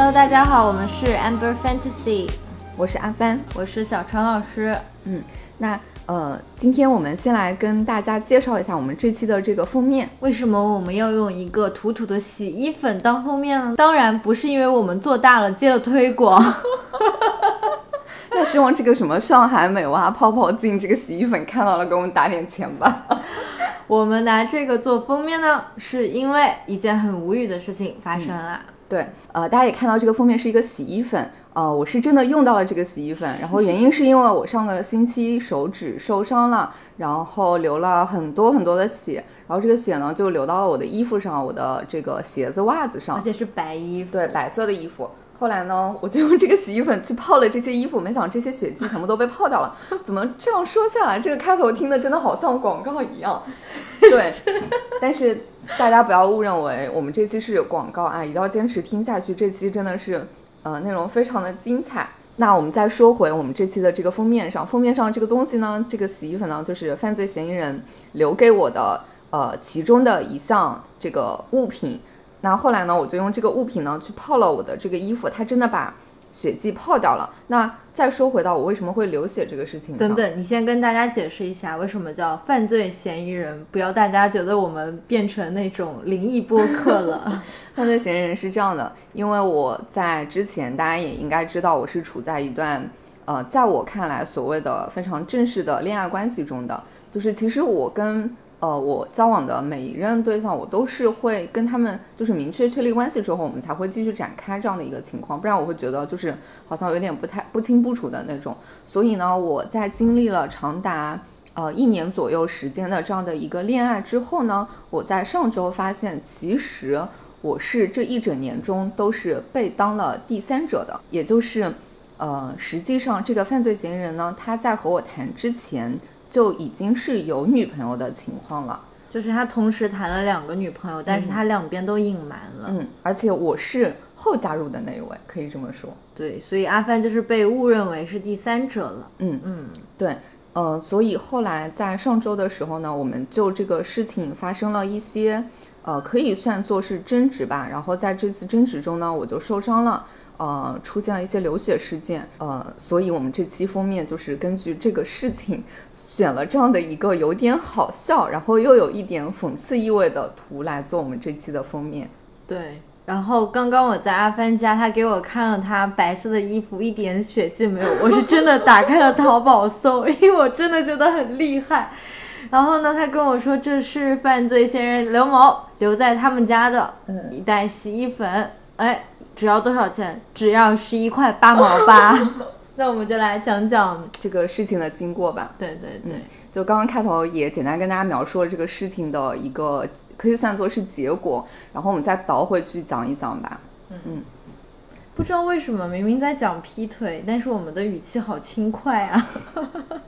Hello，大家好，我们是 Amber Fantasy，我是阿帆，我是小川老师。嗯，那呃，今天我们先来跟大家介绍一下我们这期的这个封面。为什么我们要用一个土土的洗衣粉当封面呢？当然不是因为我们做大了接了推广。那希望这个什么上海美蛙泡泡镜这个洗衣粉看到了，给我们打点钱吧。我们拿这个做封面呢，是因为一件很无语的事情发生了。对，呃，大家也看到这个封面是一个洗衣粉，呃，我是真的用到了这个洗衣粉，然后原因是因为我上个星期手指受伤了，然后流了很多很多的血，然后这个血呢就流到了我的衣服上，我的这个鞋子、袜子上，而且是白衣服，对，白色的衣服。后来呢，我就用这个洗衣粉去泡了这些衣服，没想这些血迹全部都被泡掉了。怎么这样说下来，这个开头听的真的好像广告一样？对，但是大家不要误认为我们这期是有广告啊，一定要坚持听下去。这期真的是，呃，内容非常的精彩。那我们再说回我们这期的这个封面上，封面上这个东西呢，这个洗衣粉呢，就是犯罪嫌疑人留给我的，呃，其中的一项这个物品。那后来呢，我就用这个物品呢去泡了我的这个衣服，它真的把血迹泡掉了。那再说回到我为什么会流血这个事情，等等，你先跟大家解释一下为什么叫犯罪嫌疑人，不要大家觉得我们变成那种灵异播客了。犯罪嫌疑人是这样的，因为我在之前大家也应该知道，我是处在一段呃，在我看来所谓的非常正式的恋爱关系中的，就是其实我跟。呃，我交往的每一任对象，我都是会跟他们就是明确确立关系之后，我们才会继续展开这样的一个情况，不然我会觉得就是好像有点不太不清不楚的那种。所以呢，我在经历了长达呃一年左右时间的这样的一个恋爱之后呢，我在上周发现，其实我是这一整年中都是被当了第三者的，也就是呃，实际上这个犯罪嫌疑人呢，他在和我谈之前。就已经是有女朋友的情况了，就是他同时谈了两个女朋友，但是他两边都隐瞒了。嗯，而且我是后加入的那一位，可以这么说。对，所以阿帆就是被误认为是第三者了。嗯嗯，对，呃，所以后来在上周的时候呢，我们就这个事情发生了一些，呃，可以算作是争执吧。然后在这次争执中呢，我就受伤了。呃，出现了一些流血事件，呃，所以我们这期封面就是根据这个事情选了这样的一个有点好笑，然后又有一点讽刺意味的图来做我们这期的封面。对，然后刚刚我在阿帆家，他给我看了他白色的衣服，一点血迹没有。我是真的打开了淘宝搜，因为我真的觉得很厉害。然后呢，他跟我说这是犯罪嫌疑人刘某留在他们家的一袋洗衣粉，哎。只要多少钱？只要十一块八毛八。那我们就来讲讲这个事情的经过吧。对对对，就刚刚开头也简单跟大家描述了这个事情的一个可以算作是结果，然后我们再倒回去讲一讲吧。嗯嗯，不知道为什么明明在讲劈腿，但是我们的语气好轻快啊。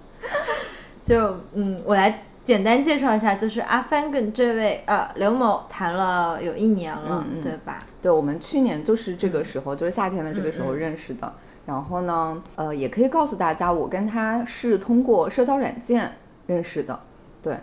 就嗯，我来。简单介绍一下，就是阿帆跟这位呃刘某谈了有一年了，对吧？对，我们去年就是这个时候，就是夏天的这个时候认识的。然后呢，呃，也可以告诉大家，我跟他是通过社交软件认识的。对，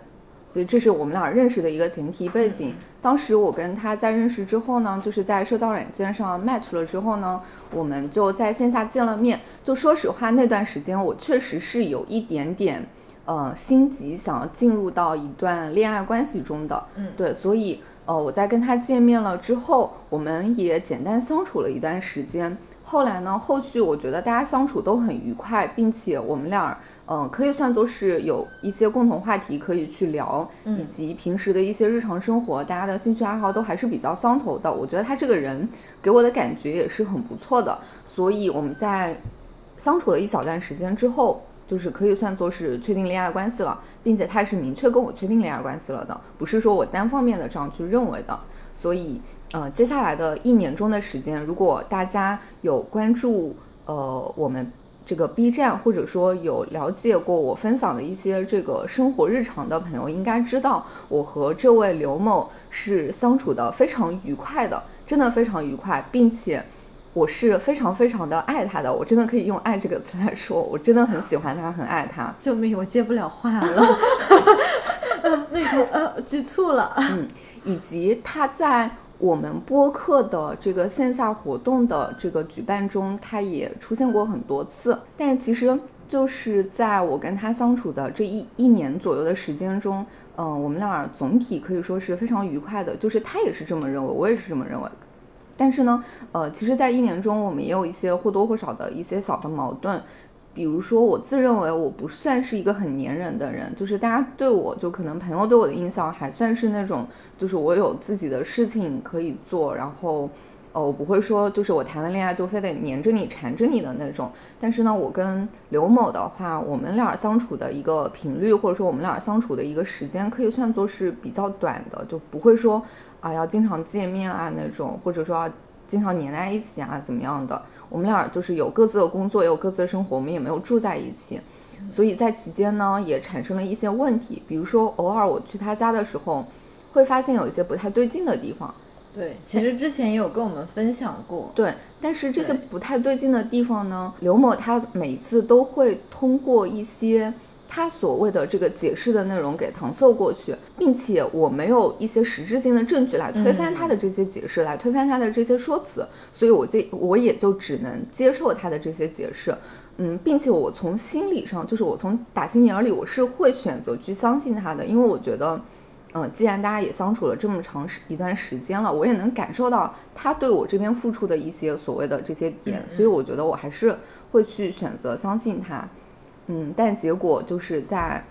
所以这是我们俩认识的一个前提背景。当时我跟他在认识之后呢，就是在社交软件上 match 了之后呢，我们就在线下见了面。就说实话，那段时间我确实是有一点点。呃，心急想要进入到一段恋爱关系中的，嗯，对，所以呃，我在跟他见面了之后，我们也简单相处了一段时间。后来呢，后续我觉得大家相处都很愉快，并且我们俩，嗯，可以算作是有一些共同话题可以去聊，以及平时的一些日常生活，大家的兴趣爱好都还是比较相投的。我觉得他这个人给我的感觉也是很不错的，所以我们在相处了一小段时间之后。就是可以算作是确定恋爱关系了，并且他是明确跟我确定恋爱关系了的，不是说我单方面的这样去认为的。所以，呃，接下来的一年中的时间，如果大家有关注呃我们这个 B 站，或者说有了解过我分享的一些这个生活日常的朋友，应该知道我和这位刘某是相处的非常愉快的，真的非常愉快，并且。我是非常非常的爱他的，我真的可以用“爱”这个词来说，我真的很喜欢他，很爱他。救命，我接不了话了，那个呃，局促了。嗯，以及他在我们播客的这个线下活动的这个举办中，他也出现过很多次。但是其实就是在我跟他相处的这一一年左右的时间中，嗯，我们俩总体可以说是非常愉快的。就是他也是这么认为，我也是这么认为。但是呢，呃，其实，在一年中，我们也有一些或多或少的一些小的矛盾。比如说，我自认为我不算是一个很粘人的人，就是大家对我就可能朋友对我的印象还算是那种，就是我有自己的事情可以做，然后，呃，我不会说就是我谈了恋爱就非得黏着你缠着你的那种。但是呢，我跟刘某的话，我们俩相处的一个频率，或者说我们俩相处的一个时间，可以算作是比较短的，就不会说啊要经常见面啊那种，或者说要经常黏在一起啊怎么样的。我们俩就是有各自的工作，也有各自的生活，我们也没有住在一起，所以在期间呢，也产生了一些问题。比如说，偶尔我去他家的时候，会发现有一些不太对劲的地方。对，其实之前也有跟我们分享过。对，但是这些不太对劲的地方呢，刘某他每次都会通过一些。他所谓的这个解释的内容给搪塞过去，并且我没有一些实质性的证据来推翻他的这些解释，来推翻他的这些说辞，所以我这我也就只能接受他的这些解释，嗯，并且我从心理上，就是我从打心眼里，我是会选择去相信他的，因为我觉得，嗯，既然大家也相处了这么长时一段时间了，我也能感受到他对我这边付出的一些所谓的这些点，所以我觉得我还是会去选择相信他。嗯，但结果就是在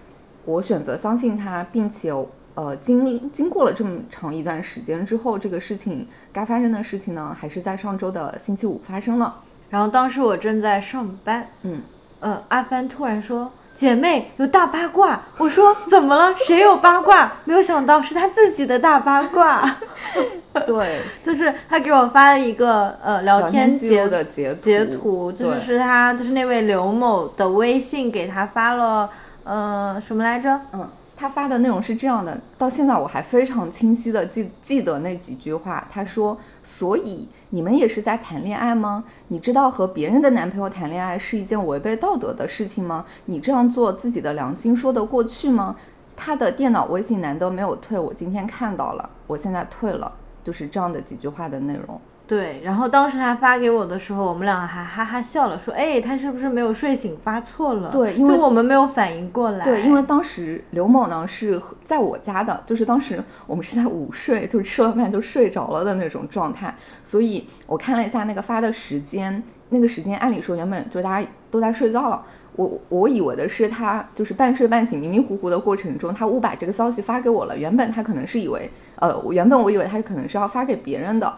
我选择相信他，并且呃经经过了这么长一段时间之后，这个事情该发生的事情呢，还是在上周的星期五发生了。然后当时我正在上班，嗯嗯，阿帆突然说：“姐妹有大八卦。”我说：“怎么了？谁有八卦？”没有想到是他自己的大八卦。对，就是他给我发了一个呃聊天截的截截图，就是是他就是那位刘某的微信给他发了呃什么来着？嗯，他发的内容是这样的，到现在我还非常清晰的记记得那几句话。他说：“所以你们也是在谈恋爱吗？你知道和别人的男朋友谈恋爱是一件违背道德的事情吗？你这样做自己的良心说得过去吗？”他的电脑微信难得没有退，我今天看到了，我现在退了。就是这样的几句话的内容，对。然后当时他发给我的时候，我们两个还哈哈笑了，说：“哎，他是不是没有睡醒发错了？”对，因为我们没有反应过来。对，因为当时刘某呢是在我家的，就是当时我们是在午睡，就是吃了饭就睡着了的那种状态。所以我看了一下那个发的时间，那个时间按理说原本就大家都在睡觉了。我我以为的是他就是半睡半醒、迷迷糊糊的过程中，他误把这个消息发给我了。原本他可能是以为，呃，原本我以为他可能是要发给别人的，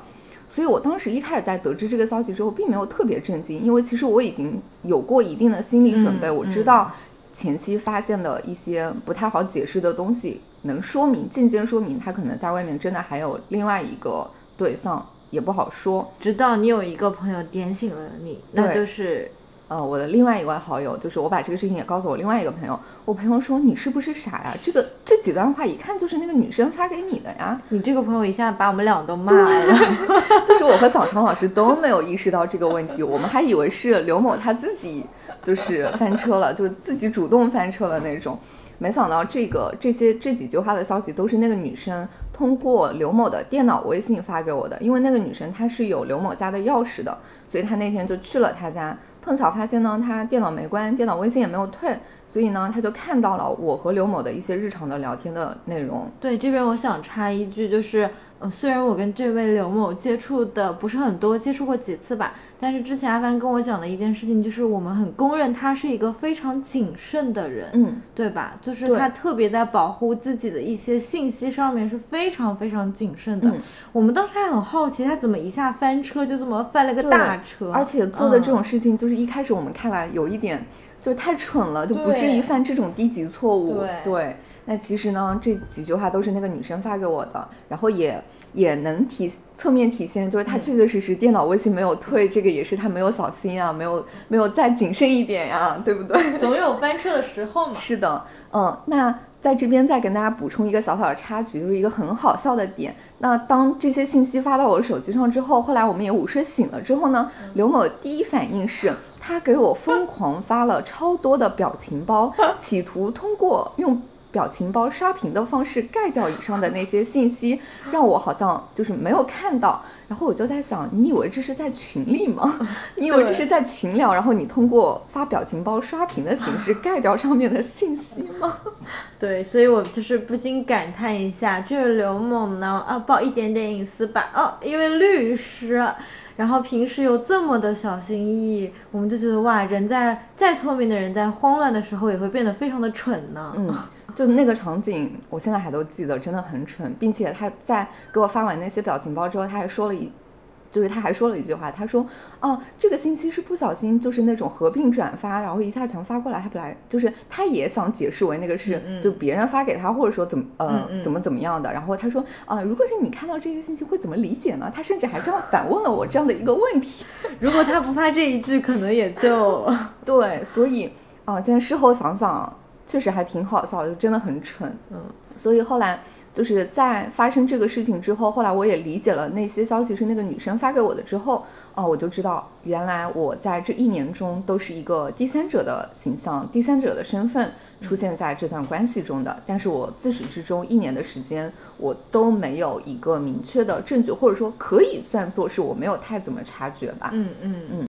所以我当时一开始在得知这个消息之后，并没有特别震惊，因为其实我已经有过一定的心理准备，我知道前期发现的一些不太好解释的东西，能说明间接说明他可能在外面真的还有另外一个对象，也不好说。直到你有一个朋友点醒了你，那就是。呃，我的另外一位好友，就是我把这个事情也告诉我另外一个朋友，我朋友说你是不是傻呀？这个这几段话一看就是那个女生发给你的呀。你这个朋友一下把我们俩都骂了，就是我和小常老师都没有意识到这个问题，我们还以为是刘某他自己就是翻车了，就是自己主动翻车的那种。没想到这个这些这几句话的消息都是那个女生通过刘某的电脑微信发给我的，因为那个女生她是有刘某家的钥匙的，所以她那天就去了他家。碰巧发现呢，他电脑没关，电脑微信也没有退，所以呢，他就看到了我和刘某的一些日常的聊天的内容。对，这边我想插一句，就是。呃，虽然我跟这位刘某接触的不是很多，接触过几次吧，但是之前阿帆跟我讲的一件事情，就是我们很公认他是一个非常谨慎的人，嗯，对吧？就是他特别在保护自己的一些信息上面是非常非常谨慎的。我们当时还很好奇，他怎么一下翻车，就这么翻了个大车，而且做的这种事情，就是一开始我们看来有一点就是太蠢了，就不至于犯这种低级错误，对。那其实呢，这几句话都是那个女生发给我的，然后也也能体侧面体现，就是她确确实实电脑微信没有退，这个也是她没有小心啊，没有没有再谨慎一点呀，对不对？总有翻车的时候嘛。是的，嗯，那在这边再跟大家补充一个小小的插曲，就是一个很好笑的点。那当这些信息发到我的手机上之后，后来我们也午睡醒了之后呢，刘某第一反应是，他给我疯狂发了超多的表情包，企图通过用。表情包刷屏的方式盖掉以上的那些信息，让我好像就是没有看到。然后我就在想，你以为这是在群里吗？你以为这是在群聊，然后你通过发表情包刷屏的形式盖掉上面的信息吗？对，所以我就是不禁感叹一下，这个刘某呢，啊，报一点点隐私吧，哦，因为律师，然后平时又这么的小心翼翼，我们就觉得哇，人在再聪明的人在慌乱的时候也会变得非常的蠢呢。嗯。就那个场景，我现在还都记得，真的很蠢，并且他在给我发完那些表情包之后，他还说了一，就是他还说了一句话，他说，哦，这个信息是不小心，就是那种合并转发，然后一下全发过来，还不来，就是他也想解释为那个是就别人发给他，或者说怎么呃怎么怎么样的，然后他说，啊，如果是你看到这些信息会怎么理解呢？他甚至还这样反问了我这样的一个问题，如果他不发这一句，可能也就 对，所以啊，现在事后想想。确实还挺好笑的，就真的很蠢，嗯，所以后来就是在发生这个事情之后，后来我也理解了那些消息是那个女生发给我的之后，哦，我就知道原来我在这一年中都是一个第三者的形象、第三者的身份出现在这段关系中的，但是我自始至终一年的时间，我都没有一个明确的证据，或者说可以算作是我没有太怎么察觉吧，嗯嗯嗯。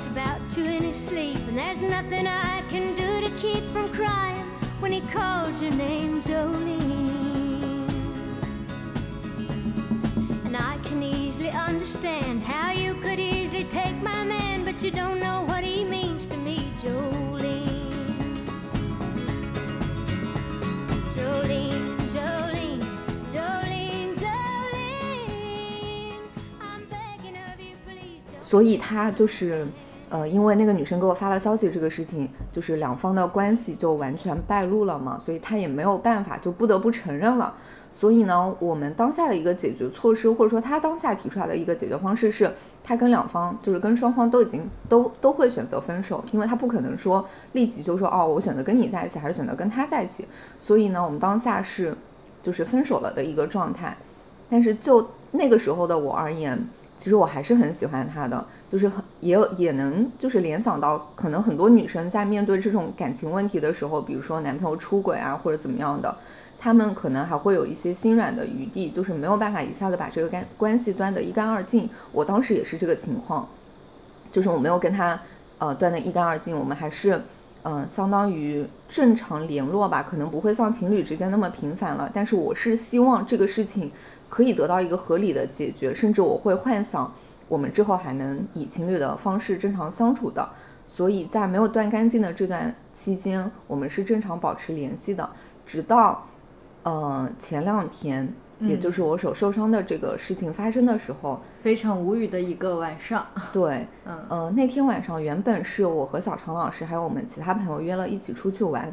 talks about you in his sleep, and there's nothing I can do to keep from crying when he calls your name, Jolene. understand how you could easily take my man, but you don't know what he means to me, Jolene. Jolene, Jolene, Jolene, Jolene. I'm begging of you, please. 所以他就是。 呃，因为那个女生给我发了消息，这个事情就是两方的关系就完全败露了嘛，所以他也没有办法，就不得不承认了。所以呢，我们当下的一个解决措施，或者说他当下提出来的一个解决方式是，他跟两方就是跟双方都已经都都会选择分手，因为他不可能说立即就说哦，我选择跟你在一起，还是选择跟他在一起。所以呢，我们当下是就是分手了的一个状态。但是就那个时候的我而言，其实我还是很喜欢他的。就是很也有也能就是联想到，可能很多女生在面对这种感情问题的时候，比如说男朋友出轨啊或者怎么样的，她们可能还会有一些心软的余地，就是没有办法一下子把这个干关系断得一干二净。我当时也是这个情况，就是我没有跟他呃断得一干二净，我们还是嗯相当于正常联络吧，可能不会像情侣之间那么频繁了。但是我是希望这个事情可以得到一个合理的解决，甚至我会幻想。我们之后还能以情侣的方式正常相处的，所以在没有断干净的这段期间，我们是正常保持联系的，直到，呃前两天，也就是我手受伤的这个事情发生的时候，非常无语的一个晚上。对，嗯呃那天晚上原本是我和小常老师还有我们其他朋友约了一起出去玩，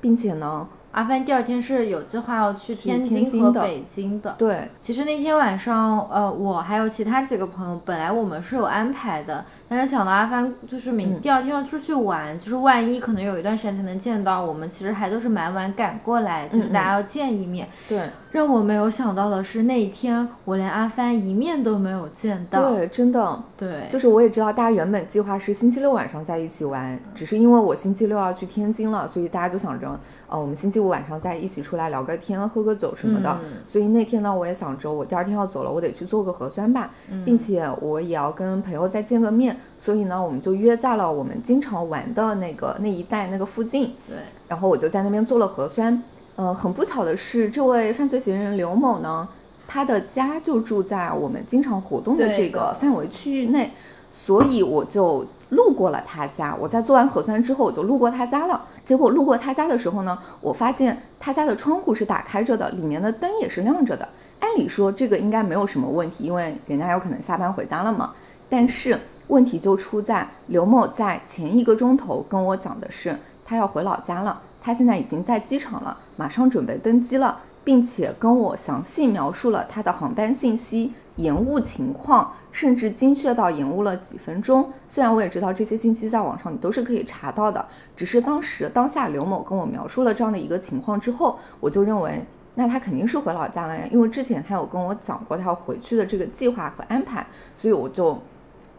并且呢。阿帆第二天是有计划要去天津和北京的。对，其实那天晚上，呃，我还有其他几个朋友，本来我们是有安排的，但是想到阿帆就是明第二天要出去玩，就是万一可能有一段时间才能见到我们，其实还都是蛮晚赶过来，就是大家要见一面。对。让我没有想到的是，那一天我连阿帆一面都没有见到。对，真的，对，就是我也知道大家原本计划是星期六晚上在一起玩，只是因为我星期六要去天津了，所以大家就想着，呃，我们星期五晚上再一起出来聊个天、喝个酒什么的。所以那天呢，我也想着我第二天要走了，我得去做个核酸吧，并且我也要跟朋友再见个面，所以呢，我们就约在了我们经常玩的那个那一带那个附近。对，然后我就在那边做了核酸。呃，很不巧的是，这位犯罪嫌疑人刘某呢，他的家就住在我们经常活动的这个范围区域内，所以我就路过了他家。我在做完核酸之后，我就路过他家了。结果路过他家的时候呢，我发现他家的窗户是打开着的，里面的灯也是亮着的。按理说这个应该没有什么问题，因为人家有可能下班回家了嘛。但是问题就出在刘某在前一个钟头跟我讲的是，他要回老家了，他现在已经在机场了，马上准备登机了，并且跟我详细描述了他的航班信息、延误情况，甚至精确到延误了几分钟。虽然我也知道这些信息在网上你都是可以查到的，只是当时当下刘某跟我描述了这样的一个情况之后，我就认为。那他肯定是回老家了呀，因为之前他有跟我讲过他要回去的这个计划和安排，所以我就，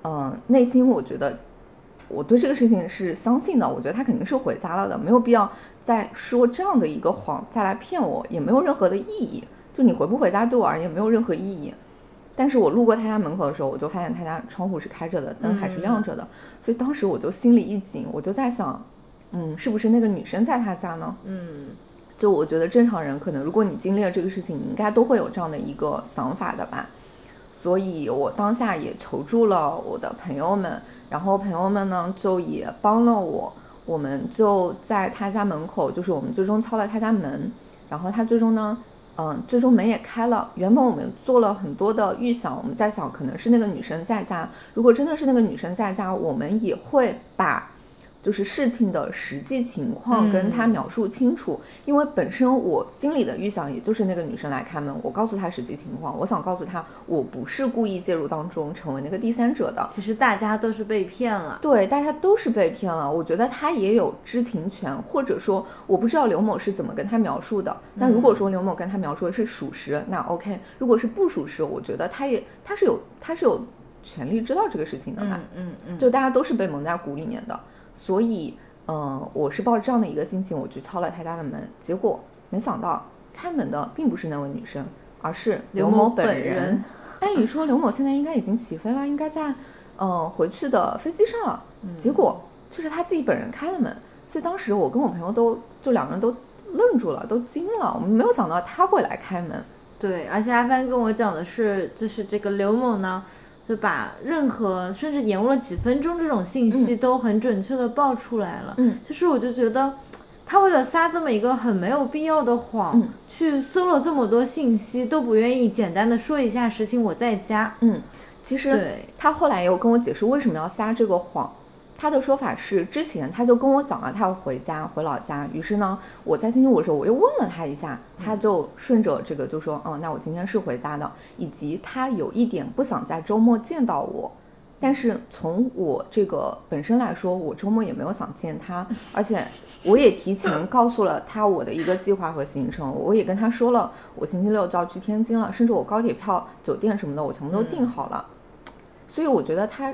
嗯、内心我觉得我对这个事情是相信的，我觉得他肯定是回家了的，没有必要再说这样的一个谎再来骗我，也没有任何的意义。就你回不回家对我而言没有任何意义。但是我路过他家门口的时候，我就发现他家窗户是开着的，灯还是亮着的，所以当时我就心里一紧，我就在想，嗯，是不是那个女生在他家呢？嗯，就我觉得正常人可能，如果你经历了这个事情，你应该都会有这样的一个想法的吧。所以我当下也求助了我的朋友们，然后朋友们呢就也帮了我，我们就在他家门口，就是我们最终敲了他家门，然后他最终呢，嗯，最终门也开了。原本我们做了很多的预想，我们在想可能是那个女生在家，如果真的是那个女生在家，我们也会把。就是事情的实际情况跟他描述清楚，因为本身我心里的预想也就是那个女生来开门，我告诉她实际情况，我想告诉她我不是故意介入当中成为那个第三者的，其实大家都是被骗了。对，大家都是被骗了。我觉得他也有知情权，或者说我不知道刘某是怎么跟他描述的。那如果说刘某跟他描述的是属实，那 OK；如果是不属实，我觉得他也他是有他是有权利知道这个事情的嘛。嗯嗯嗯，就大家都是被蒙在鼓里面的，所以，嗯、我是抱着这样的一个心情，我去敲了他家的门，结果没想到开门的并不是那位女生，而是刘某某本人。人按理说，刘某现在应该已经起飞了，应该在，嗯、回去的飞机上了。结果就是他自己本人开了门，所以当时我跟我朋友都就两个人都愣住了，都惊了，我们没有想到他会来开门。对，而且阿帆跟我讲的是，就是这个刘某呢，就把任何甚至延误了几分钟这种信息都很准确的报出来了。嗯，就是我就觉得，他为了撒这么一个很没有必要的谎，嗯去搜了这么多信息，都不愿意简单的说一下实情我在家。嗯，其实，他后来也有跟我解释为什么要撒这个谎。他的说法是，之前他就跟我讲了他要回家回老家，于是呢，我在星期五的时候我又问了他一下，他就顺着这个就说，嗯，那我今天是回家的，以及他有一点不想在周末见到我。但是从我这个本身来说，我周末也没有想见他，而且我也提前告诉了他我的一个计划和行程，我也跟他说了，我星期六就要去天津了，甚至我高铁票、酒店什么的我全部都订好了。所以我觉得他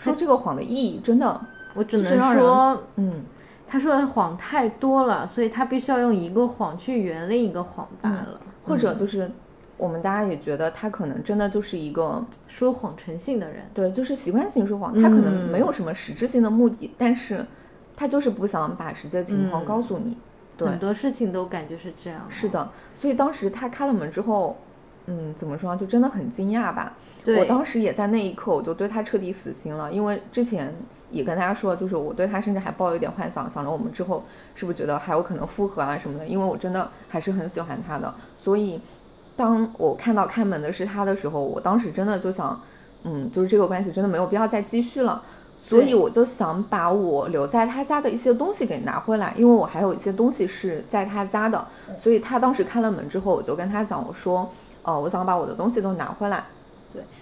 说这个谎的意义真的，我只能说，嗯，他说的谎太多了，所以他必须要用一个谎去圆另一个谎罢了，或者就是我们大家也觉得他可能真的就是一个说谎成性的人。对，就是习惯性说谎，他可能嗯没有什么实质性的目的，但是他就是不想把实际的情况嗯告诉你。对，很多事情都感觉是这样。是，的，所以当时他开了门之后，嗯，怎么说，就真的很惊讶吧。对，我当时也在那一刻，我就对他彻底死心了，因为之前也跟大家说，就是我对他甚至还抱有一点幻想，想着我们之后是不是觉得还有可能复合啊什么的，因为我真的还是很喜欢他的。所以，当我看到开门的是他的时候，我当时真的就想，嗯，就是这个关系真的没有必要再继续了。所以我就想把我留在他家的一些东西给拿回来，因为我还有一些东西是在他家的。所以他当时开了门之后，我就跟他讲，我说，呃，我想把我的东西都拿回来。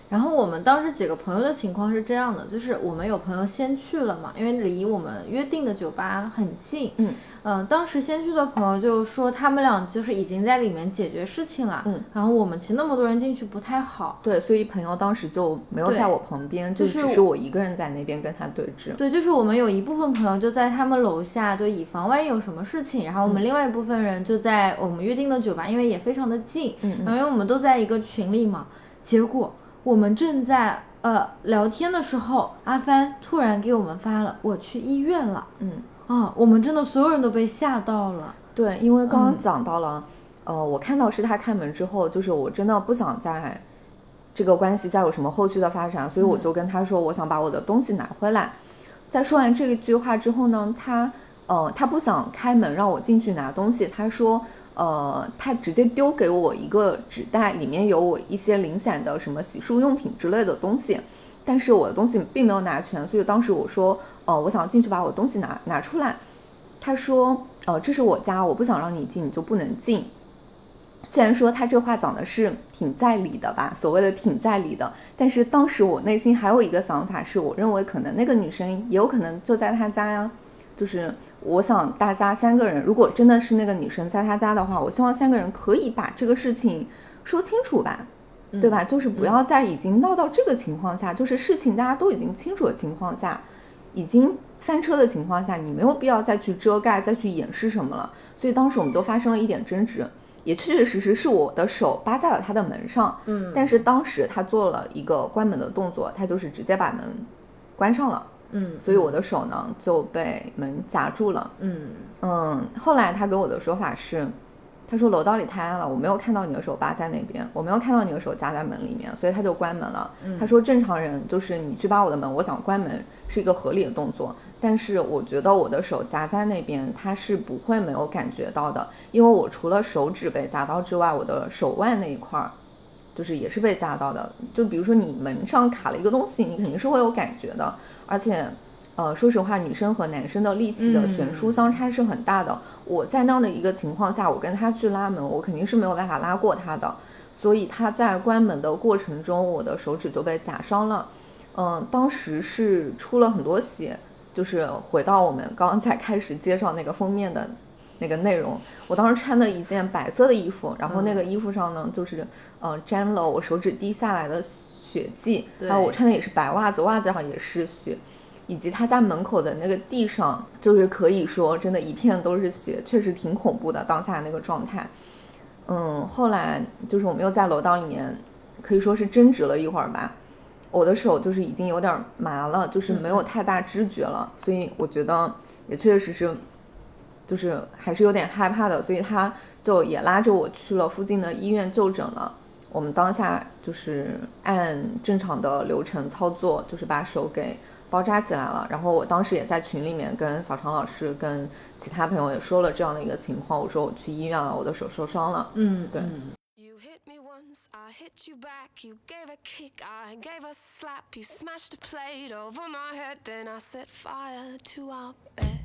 然后我们当时几个朋友的情况是这样的，就是我们有朋友先去了嘛，因为离我们约定的酒吧很近。嗯嗯、当时先去的朋友就说他们俩就是已经在里面解决事情了。嗯，然后我们其实那么多人进去不太好。对，所以朋友当时就没有在我旁边，就就是只是我一个人在那边跟他对峙。对，就是我们有一部分朋友就在他们楼下，就以防万一有什么事情，然后我们另外一部分人就在我们约定的酒吧，因为也非常的近，嗯然后因为我们都在一个群里嘛，结果我们正在呃聊天的时候，阿帆突然给我们发了我去医院了，嗯，啊，我们真的所有人都被吓到了，对，因为刚刚嗯讲到了，呃，我看到是他开门之后，就是我真的不想在这个关系再有什么后续的发展，所以我就跟他说，我想把我的东西拿回来。在说完这一句话之后呢，他呃，他不想开门让我进去拿东西，他说，呃，他直接丢给我一个纸袋，里面有我一些零散的什么洗漱用品之类的东西，但是我的东西并没有拿全，所以当时我说，呃，我想进去把我东西拿拿出来。他说，呃，这是我家，我不想让你进，你就不能进。虽然说他这话讲的是挺在理的吧，所谓的挺在理的，但是当时我内心还有一个想法，是我认为可能那个女生也有可能就在他家呀。就是我想大家三个人，如果真的是那个女生在他家的话，我希望三个人可以把这个事情说清楚吧，对吧？就是不要在已经闹到这个情况下，就是事情大家都已经清楚的情况下，已经翻车的情况下，你没有必要再去遮盖、再去掩饰什么了。所以当时我们就发生了一点争执。也确确实实是我的手扒在了他的门上，嗯，但是当时他做了一个关门的动作，他就是直接把门关上了，嗯，所以我的手呢就被门夹住了，嗯嗯。后来他给我的说法是，他说楼道里太暗了，我没有看到你的手扒在那边，我没有看到你的手夹在门里面，所以他就关门了。他说正常人就是你去扒我的门，我想关门是一个合理的动作。但是我觉得我的手夹在那边，他是不会没有感觉到的，因为我除了手指被夹到之外，我的手腕那一块儿，就是也是被夹到的。就比如说你门上卡了一个东西，你肯定是会有感觉的。而且，呃，说实话，女生和男生的力气的悬殊相差是很大的。我在那样的一个情况下，我跟他去拉门，我肯定是没有办法拉过他的。所以他在关门的过程中，我的手指就被夹伤了。嗯，当时是出了很多血。就是回到我们刚刚才开始介绍那个封面的那个内容，我当时穿的一件白色的衣服，然后那个衣服上呢，就是嗯沾了我手指滴下来的血迹，然后我穿的也是白袜子，袜子上也是血，以及他家门口的那个地上，就是可以说真的一片都是血，确实挺恐怖的当下那个状态。嗯，后来就是我们又在楼道里面，可以说是争执了一会儿吧。我的手就是已经有点麻了，就是没有太大知觉了，所以我觉得也确确实是，就是还是有点害怕的，所以他就也拉着我去了附近的医院就诊了。我们当下就是按正常的流程操作，就是把手给包扎起来了。然后我当时也在群里面跟小常老师、跟其他朋友也说了这样的一个情况，我说我去医院了，我的手受伤了。嗯，对。I hit you back, you gave a kick, I gave a slap, you smashed a plate over my head, then I set fire to our bed.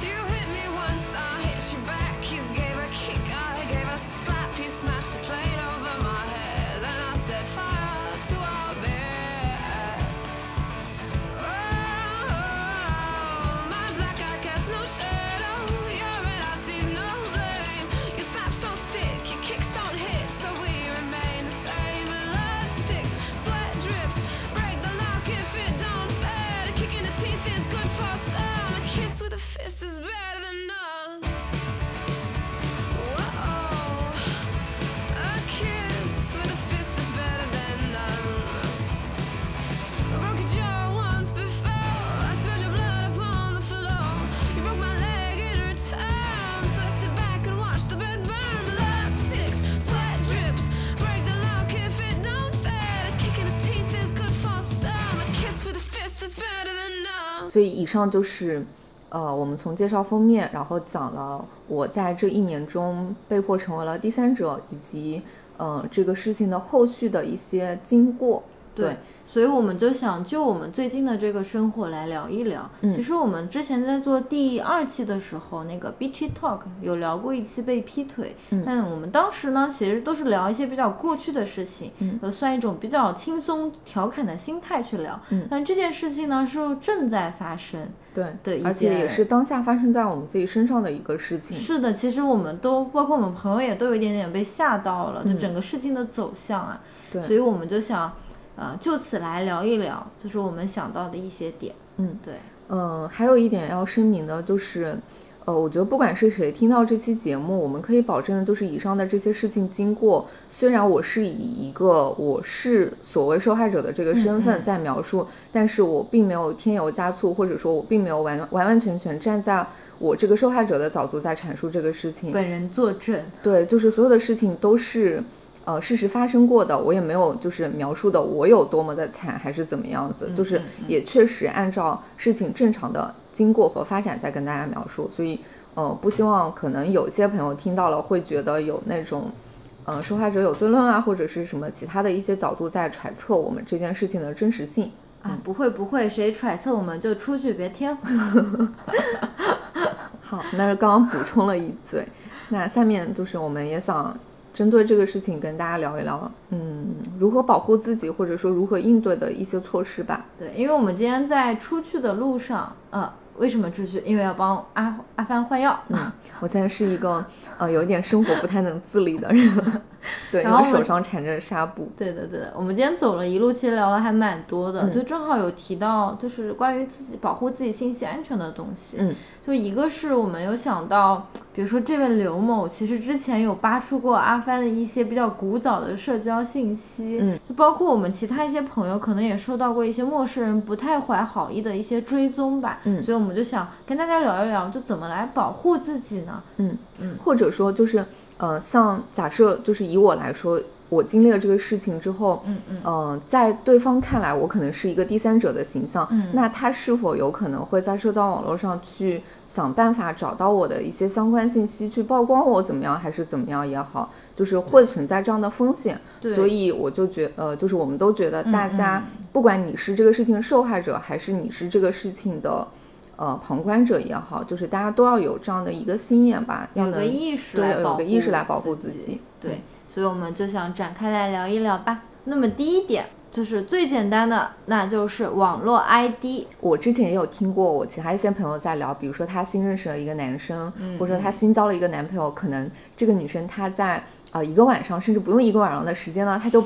You hit me once, I hit you back, you gave kick, I gave a slap, you smashed a plate over my 上就是，呃，我们从介绍封面，然后讲了我在这一年中被迫成为了第三者，以及，嗯，这个事情的后续的一些经过。对。所以我们就想就我们最近的这个生活来聊一聊。其实我们之前在做第二期的时候，那个 Beachy Talk 有聊过一期被劈腿，嗯但我们当时呢，其实都是聊一些比较过去的事情，呃，算一种比较轻松调侃的心态去聊。但这件事情呢，是正在发生。对对，而且也是当下发生在我们自己身上的一个事情。是的，其实我们都包括我们朋友也都有一点点被吓到了，就整个事情的走向啊。对，所以我们就想。呃，就此来聊一聊，就是我们想到的一些点。嗯，对，嗯，还有一点要声明的，就是，呃，我觉得不管是谁听到这期节目，我们可以保证的就是以上的这些事情经过。虽然我是以一个我是所谓受害者的这个身份在描述，但是我并没有添油加醋，或者说我并没有完完完全全站在我这个受害者的角度在阐述这个事情。本人作证。对，就是所有的事情都是。呃，事实发生过的，我也没有就是描述的我有多么的惨，还是怎么样子，就是也确实按照事情正常的经过和发展在跟大家描述，所以呃，不希望可能有些朋友听到了会觉得有那种，呃，受害者有罪论啊，或者是什么其他的一些角度在揣测我们这件事情的真实性啊，不会不会，谁揣测我们就出去别听。好，那是刚刚补充了一嘴，那下面就是我们也想。针对这个事情跟大家聊一聊，嗯，如何保护自己，或者说如何应对的一些措施吧。对，因为我们今天在出去的路上，呃，为什么出去？因为要帮阿阿帆换药。嗯，我现在是一个呃有一点生活不太能自理的人，对，然后手上缠着纱布。对的，对的。我们今天走了一路，其实聊了还蛮多的，就正好有提到就是关于自己保护自己信息安全的东西。嗯。就一个是我们有想到，比如说这位刘某，其实之前有扒出过阿帆的一些比较古早的社交信息，嗯，就包括我们其他一些朋友，可能也受到过一些陌生人不太怀好意的一些追踪吧，嗯，所以我们就想跟大家聊一聊，就怎么来保护自己呢？嗯嗯，或者说就是，呃，像假设就是以我来说。我经历了这个事情之后，嗯嗯，在对方看来，我可能是一个第三者的形象，嗯，那他是否有可能会在社交网络上去想办法找到我的一些相关信息，去曝光我怎么样，还是怎么样也好，就是会存在这样的风险。所以我就觉，呃，就是我们都觉得，大家不管你是这个事情的受害者，还是你是这个事情的，呃，旁观者也好，就是大家都要有这样的一个心眼吧，有个意识，对，有个意识来保护自己，对。所以我们就想展开来聊一聊吧。那么第一点就是最简单的，那就是网络 ID。我之前也有听过我其他一些朋友在聊，比如说她新认识了一个男生，嗯，或者说她新交了一个男朋友，可能这个女生她在啊一个晚上，甚至不用一个晚上的时间呢，她就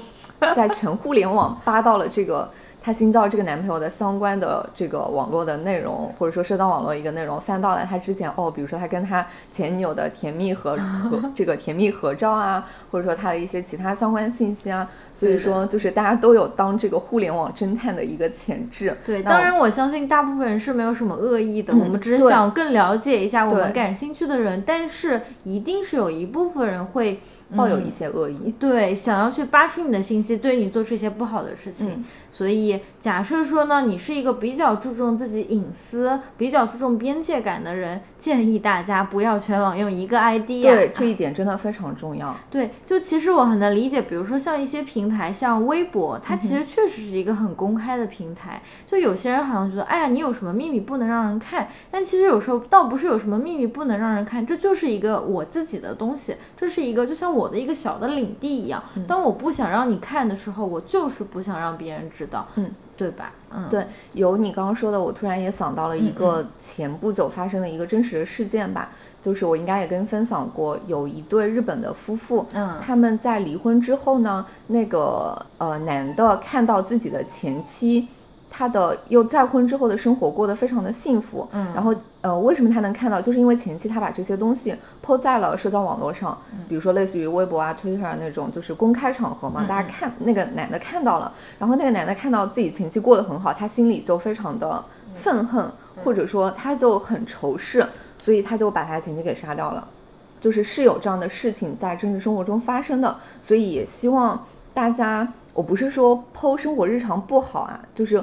在全互联网扒到了这个。她新交这个男朋友的相关的这个网络的内容，或者说社交网络一个内容，翻到了她之前哦，比如说她跟她前女友的甜蜜合合 这个甜蜜合照啊，或者说她的一些其他相关信息啊，所以说就是大家都有当这个互联网侦探的一个潜质。对，当然我相信大部分人是没有什么恶意的，我们只是想更了解一下我们感兴趣的人，但是一定是有一部分人会。抱有一些恶意，对，想要去扒出你的信息，对你做出一些不好的事情。所以假设说呢，你是一个比较注重自己隐私、比较注重边界感的人，建议大家不要全网用一个 ID。对，这一点真的非常重要。对，就其实我很能理解，比如说像一些平台，像微博，它其实确实是一个很公开的平台。就有些人好像觉得，哎呀，你有什么秘密不能让人看？但其实有时候倒不是有什么秘密不能让人看，这就是一个我自己的东西，这是一个就像我。我的一个小的领地一样，当我不想让你看的时候，我就是不想让别人知道，嗯，对吧？嗯，对，有你刚刚说的，我突然也想到了一个前不久发生的一个真实的事件吧，就是我应该也跟分享过，有一对日本的夫妇，嗯，他们在离婚之后呢，那个呃男的看到自己的前妻。他的又再婚之后的生活过得非常的幸福，嗯，然后呃，为什么他能看到？就是因为前期他把这些东西抛在了社交网络上，比如说类似于微博啊、Twitter 那种，就是公开场合嘛，大家看那个男的看到了，然后那个男的看到自己前期过得很好，他心里就非常的愤恨，或者说他就很仇视，所以他就把他前妻给杀掉了，就是是有这样的事情在真实生活中发生的，所以也希望大家，我不是说剖生活日常不好啊，就是。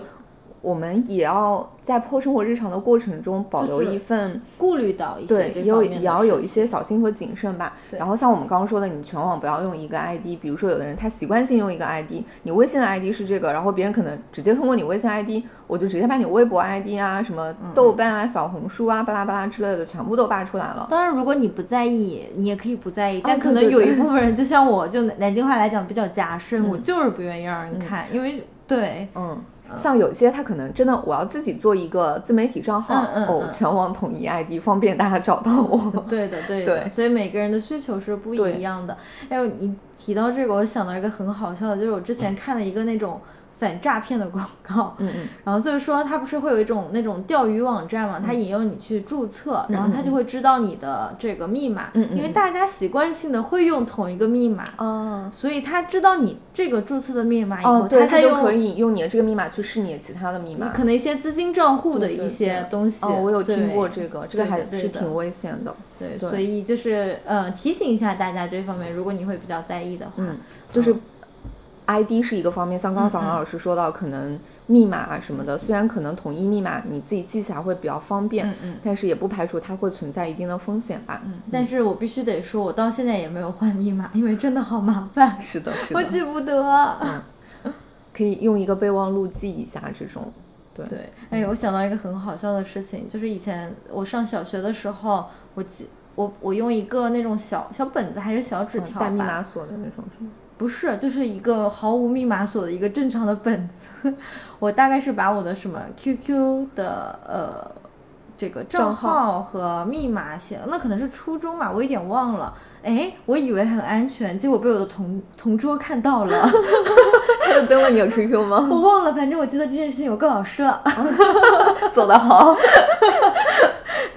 我们也要在破生活日常的过程中保留一份顾虑到一些对，也有也要有一些小心和谨慎吧。然后像我们刚刚说的，你全网不要用一个 ID，比如说有的人他习惯性用一个 ID，你微信的 ID 是这个，然后别人可能直接通过你微信 ID，我就直接把你微博 ID 啊、什么豆瓣啊、小红书啊、巴拉巴拉之类的全部都扒出来了。当然，如果你不在意，你也可以不在意，但可能有一部分人，就像我，就南京话来讲比较夹 生，我就是不愿意让人看，因为对，嗯。像有些他可能真的，我要自己做一个自媒体账号，哦，全网统一 ID，方便大家找到我。对的，对的。所以每个人的需求是不一样的。哎呦，你提到这个，我想到一个很好笑的，就是我之前看了一个那种反诈骗的广告。嗯嗯，然后所以说，它不是会有一种那种钓鱼网站嘛？它引诱你去注册，然后它就会知道你的这个密码，嗯嗯因为大家习惯性的会用同一个密码，哦所以它知道你这个注册的密码以后，哦，对，它再用它就可以用你的这个密码去试你的其他的密码。可能一些资金账户的一些东西。哦，我有听过这个，这个还是挺危险的。对，对所以就是呃提醒一下大家这方面，如果你会比较在意的话，嗯，就是 ID 是一个方面，像刚刚小杨老师说到，可能密码啊什么的，虽然可能统一密码你自己记起来会比较方便，嗯嗯但是也不排除它会存在一定的风险吧。嗯，但是我必须得说，我到现在也没有换密码，因为真的好麻烦，是的，是的我，记不得。可以用一个备忘录记一下这种。对，对，哎，我想到一个很好笑的事情，就是以前我上小学的时候，我记我我用一个那种小小本子还是小纸嗯条吧，带密码锁的那种是吗？不是，就是一个毫无密码锁的一个正常的本子。我大概是把我的什么 QQ 的呃这个账账号号和密码写了，那可能是初中吧，我有点忘了。哎，我以为很安全，结果被我的同同桌看到了。他就登了你的 QQ 吗？我忘了，反正我记得这件事情我告老师了。走得好。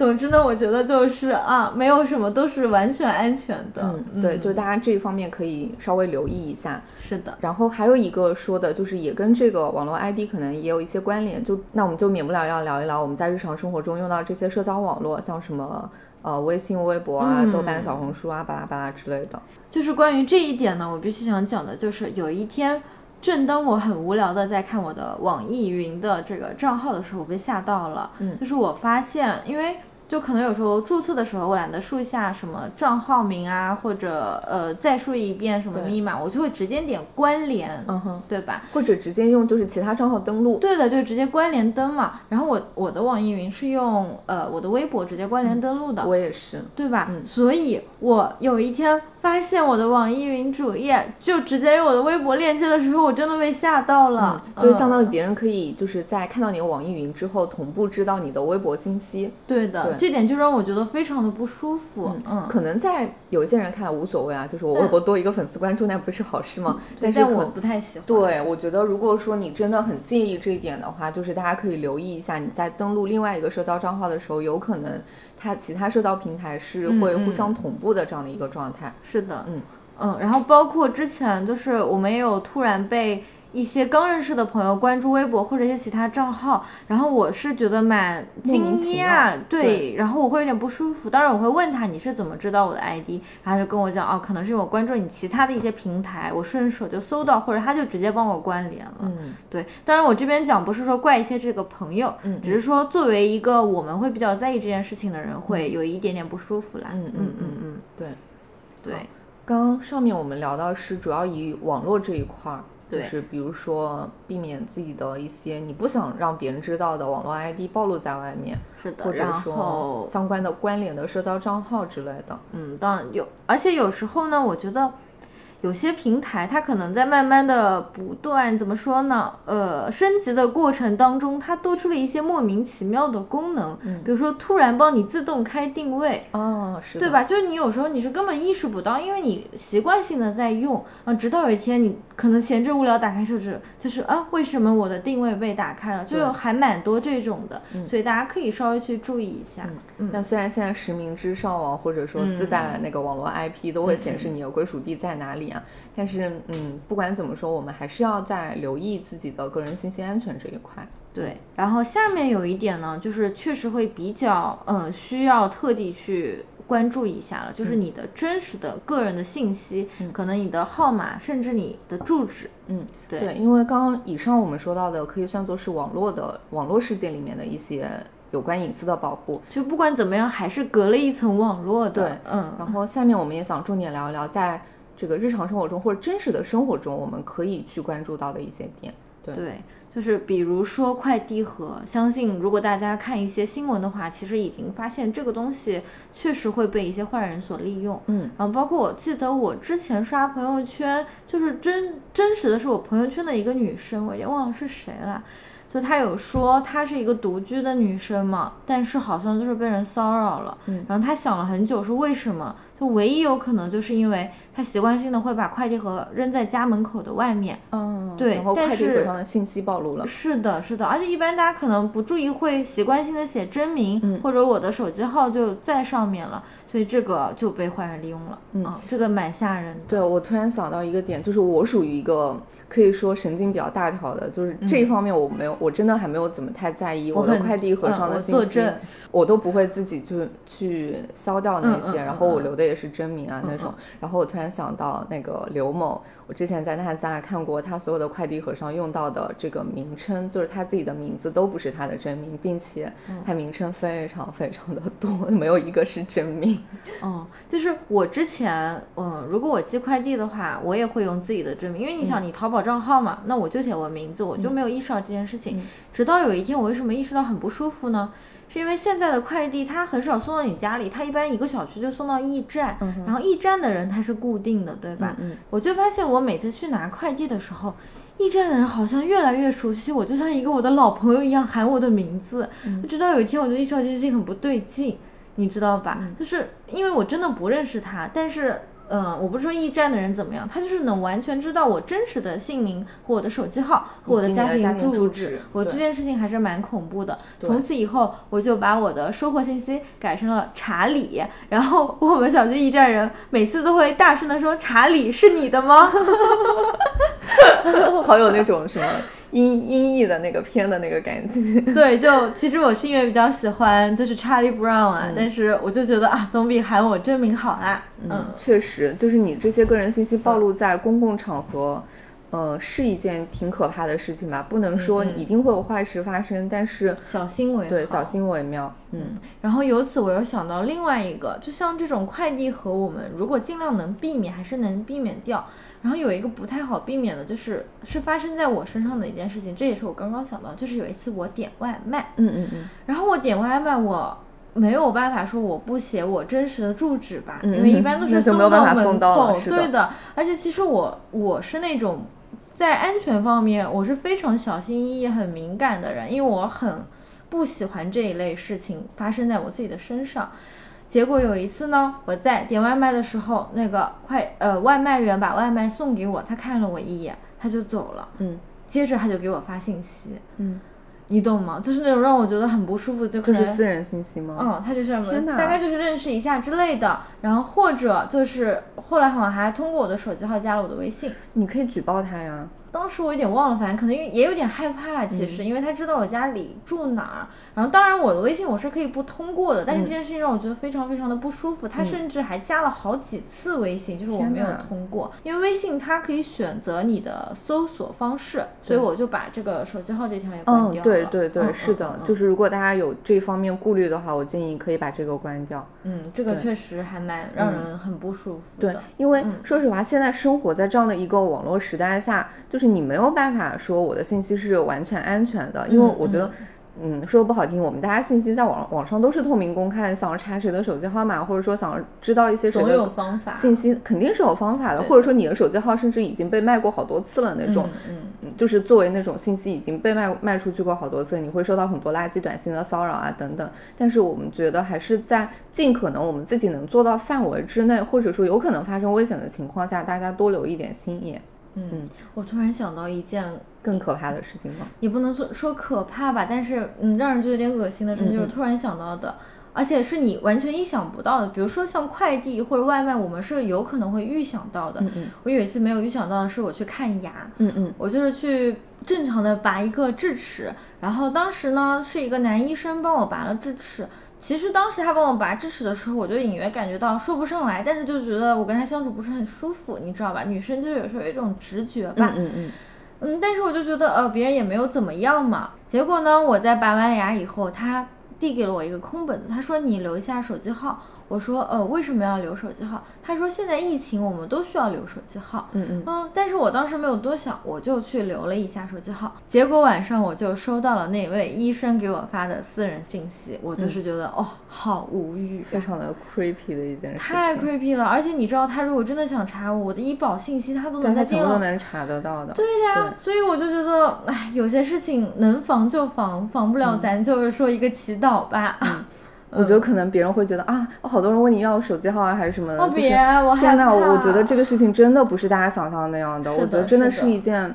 总之呢，我觉得就是啊，没有什么都是完全安全的。嗯，对，就是大家这一方面可以稍微留意一下。是的，然后还有一个说的，就是也跟这个网络 ID 可能也有一些关联，就那我们就免不了要聊一聊我们在日常生活中用到这些社交网络，像什么呃微信、微博啊、嗯豆瓣、小红书啊、巴拉巴拉之类的。就是关于这一点呢，我必须想讲的就是有一天。正当我很无聊的在看我的网易云的这个账号的时候，我被吓到了。嗯就是我发现，因为就可能有时候注册的时候，我懒得输一下什么账号名啊，或者呃再输一遍什么密码，我就会直接点关联，嗯哼，对吧？或者直接用就是其他账号登录。对的，就直接关联登嘛。然后我我的网易云是用呃我的微博直接关联登录的，我也是。对吧？嗯所以我有一天发现我的网易云主页就直接用我的微博链接的时候，我真的被吓到了。嗯就是相当于嗯别人可以就是在看到你的网易云之后，同步知道你的微博信息。对的，对这点就让我觉得非常的不舒服。嗯，可能在有一些人看来无所谓啊，就是我微博多一个粉丝关注，那不是好事吗？但是但我不太喜欢。对，我觉得如果说你真的很介意这一点的话，就是大家可以留意一下，你在登录另外一个社交账号的时候，有可能它其他社交平台是会互相同步的这样的一个状态。是的，嗯。嗯，然后包括之前就是我们也有突然被一些刚认识的朋友关注微博或者一些其他账号，然后我是觉得蛮惊讶，对，对然后我会有点不舒服。当然我会问他你是怎么知道我的 ID，然后他就跟我讲哦，可能是因为我关注你其他的一些平台，我顺手就搜到，或者他就直接帮我关联了。嗯，对，当然我这边讲不是说怪一些这个朋友，嗯只是说作为一个我们会比较在意这件事情的人，会有一点点不舒服啦。嗯嗯嗯嗯嗯，对。对。刚刚上面我们聊到是主要以网络这一块儿，就是比如说避免自己的一些你不想让别人知道的网络 ID 暴露在外面，是的，或者说相关的关联的社交账号之类的。嗯，当然有，而且有时候呢，我觉得有些平台它可能在慢慢的不断怎么说呢？呃，升级的过程当中，它多出了一些莫名其妙的功能，嗯比如说突然帮你自动开定位。哦，是，对？吧？就是你有时候你是根本意识不到，因为你习惯性的在用啊，直到有一天你可能闲着无聊打开设置，就是啊，为什么我的定位被打开了？就对还蛮多这种的，嗯所以大家可以稍微去注意一下。嗯但虽然现在实名制上网或者说自带那个网络 IP 都会显示你的归属地在哪里啊，但是嗯，不管怎么说，我们还是要在留意自己的个人信息安全这一块。对，然后下面有一点呢，就是确实会比较，嗯，需要特地去关注一下了，就是你的真实的个人的信息，可能你的号码，甚至你的住址，嗯，对对，因为刚刚以上我们说到的，可以算作是网络的网络世界里面的一些有关隐私的保护。就不管怎么样，还是隔了一层网络的。对嗯，然后下面我们也想重点聊一聊，在这个日常生活中或者真实的生活中，我们可以去关注到的一些点。对，对，就是比如说快递盒，相信如果大家看一些新闻的话，其实已经发现这个东西确实会被一些坏人所利用。嗯，然后包括我记得我之前刷朋友圈，就是真真实的是我朋友圈的一个女生，我也忘了是谁了。就她有说她是一个独居的女生嘛，但是好像就是被人骚扰了。嗯然后她想了很久，说为什么？就唯一有可能就是因为他习惯性的会把快递盒扔在家门口的外面。嗯，对然后快递盒上的信息暴露了。是的，是的，而且一般大家可能不注意，会习惯性的写真名、嗯或者我的手机号就在上面了，所以这个就被坏人利用了。嗯这个蛮吓人的。对，我突然想到一个点，就是我属于一个可以说神经比较大条的，就是这一方面我没有，我真的还没有怎么太在意我的快递盒上的信息，我都不会自己就去消掉那些，然后我嗯留的也是真名啊、那种嗯。然后我突然想到那个刘某，我之前在他家看过他所有的快递盒上用到的这个名称，就是他自己的名字都不是他的真名，并且嗯他名称非常非常的多，没有一个是真名。嗯，就是我之前，嗯，如果我寄快递的话，我也会用自己的真名，因为你想，你淘宝账号嘛，那我就写我名字，我就没有意识到这件事情。嗯直到有一天，我为什么意识到很不舒服呢？是因为现在的快递他很少送到你家里，他一般一个小区就送到驿站，然后驿站的人他是固定的，对吧？嗯我就发现我每次去拿快递的时候，驿站的人好像越来越熟悉我，就像一个我的老朋友一样喊我的名字。就直到有一天，我就意识到这件事情很不对劲，你知道吧？就是因为我真的不认识他，但是。嗯，我不是说驿站的人怎么样，他就是能完全知道我真实的姓名和我的手机号和我的家庭住址址，我这件事情还是蛮恐怖的。从此以后，我就把我的收货信息改成了查理，然后我们小区驿站人每次都会大声的说：“查理是你的吗？” 好有那种什么音音译的那个片的那个感觉。对，就其实我是因为比较喜欢就是 Charlie Brown 啊，但是我就觉得啊，总比喊我真名好啦。嗯，确实，就是你这些个人信息暴露在公共场合，呃，是一件挺可怕的事情吧？不能说嗯一定会有坏事发生，但是小心为好对小心为妙。嗯然后由此我又想到另外一个，就像这种快递盒，我们如果尽量能避免，还是能避免掉。然后有一个不太好避免的，就是是发生在我身上的一件事情，这也是我刚刚想到，就是有一次我点外卖，嗯嗯嗯，然后我点外卖，我没有办法说我不写我真实的住址吧，嗯因为一般都是送就没有办法门送到了口，的对的。而且其实我我是那种在安全方面我是非常小心翼翼、很敏感的人，因为我很不喜欢这一类事情发生在我自己的身上。结果有一次呢，我在点外卖的时候，那个快呃外卖员把外卖送给我，他看了我一眼，他就走了。嗯接着他就给我发信息，嗯，你懂吗？就是那种让我觉得很不舒服，就可是私人信息吗？嗯，他就是大概就是认识一下之类的，然后或者就是后来好像还通过我的手机号加了我的微信。你可以举报他呀。当时我有点忘了，反正可能也有点害怕啦。其嗯实，因为他知道我家里住哪儿，然后当然我的微信我是可以不通过的，但是嗯这件事情让我觉得非常非常的不舒服。他甚至还加了好几次微信，就是我没有通过，因为微信它可以选择你的搜索方式，所以我就把这个手机号这条也关嗯，掉了。对对对，嗯是的，就是如果大家有这方面顾虑的话，我建议可以把这个关掉。嗯，这个确实还蛮让人很不舒服的。对，因为嗯说实话，现在生活在这样的一个网络时代下，就是你没有办法说我的信息是完全安全的，因为嗯我觉得。嗯，说不好听，我们大家信息在网网上都是透明公开的，想要查谁的手机号码，或者说想要知道一些谁总的有方法。信息，肯定是有方法的，或者说你的手机号甚至已经被卖过好多次了那种，嗯嗯就是作为那种信息已经被卖卖出去过好多次，你会收到很多垃圾短信的骚扰啊等等。但是我们觉得还是在尽可能我们自己能做到范围之内，或者说有可能发生危险的情况下，大家多留一点心眼。嗯，我突然想到一件，更可怕的事情吗？也不能说说可怕吧，但是嗯，让人觉得有点恶心的事情，嗯就是突然想到的。而且是你完全意想不到的，比如说像快递或者外卖，我们是有可能会预想到的。嗯嗯我有一次没有预想到的是，我去看牙，嗯嗯我就是去正常的拔一个智齿，然后当时呢是一个男医生帮我拔了智齿。其实当时他帮我拔智齿的时候，我就隐约感觉到说不上来，但是就觉得我跟他相处不是很舒服，你知道吧？女生就有时候有一种直觉吧。嗯嗯嗯，但是我就觉得呃别人也没有怎么样嘛。结果呢，我在拔完牙以后，他递给了我一个空本子，他说你留一下手机号。我说呃为什么要留手机号？他说现在疫情我们都需要留手机号。嗯嗯嗯，但是我当时没有多想，我就去留了一下手机号。结果晚上我就收到了那位医生给我发的私人信息，我就是觉得、哦，好无语、啊，非常的 creepy 的一件事情，太 creepy 了。而且你知道，他如果真的想查我，的医保信息，他都能在电脑都能查得到的。对的呀，对所以我就觉得，哎，有些事情能防就防，防不了咱就是说一个祈祷吧。我觉得可能别人会觉得啊，好多人问你要手机号啊，还是什么的。哦，别，我害天呐，我觉得这个事情真的不是大家想象的那样的，我觉得真的是一件，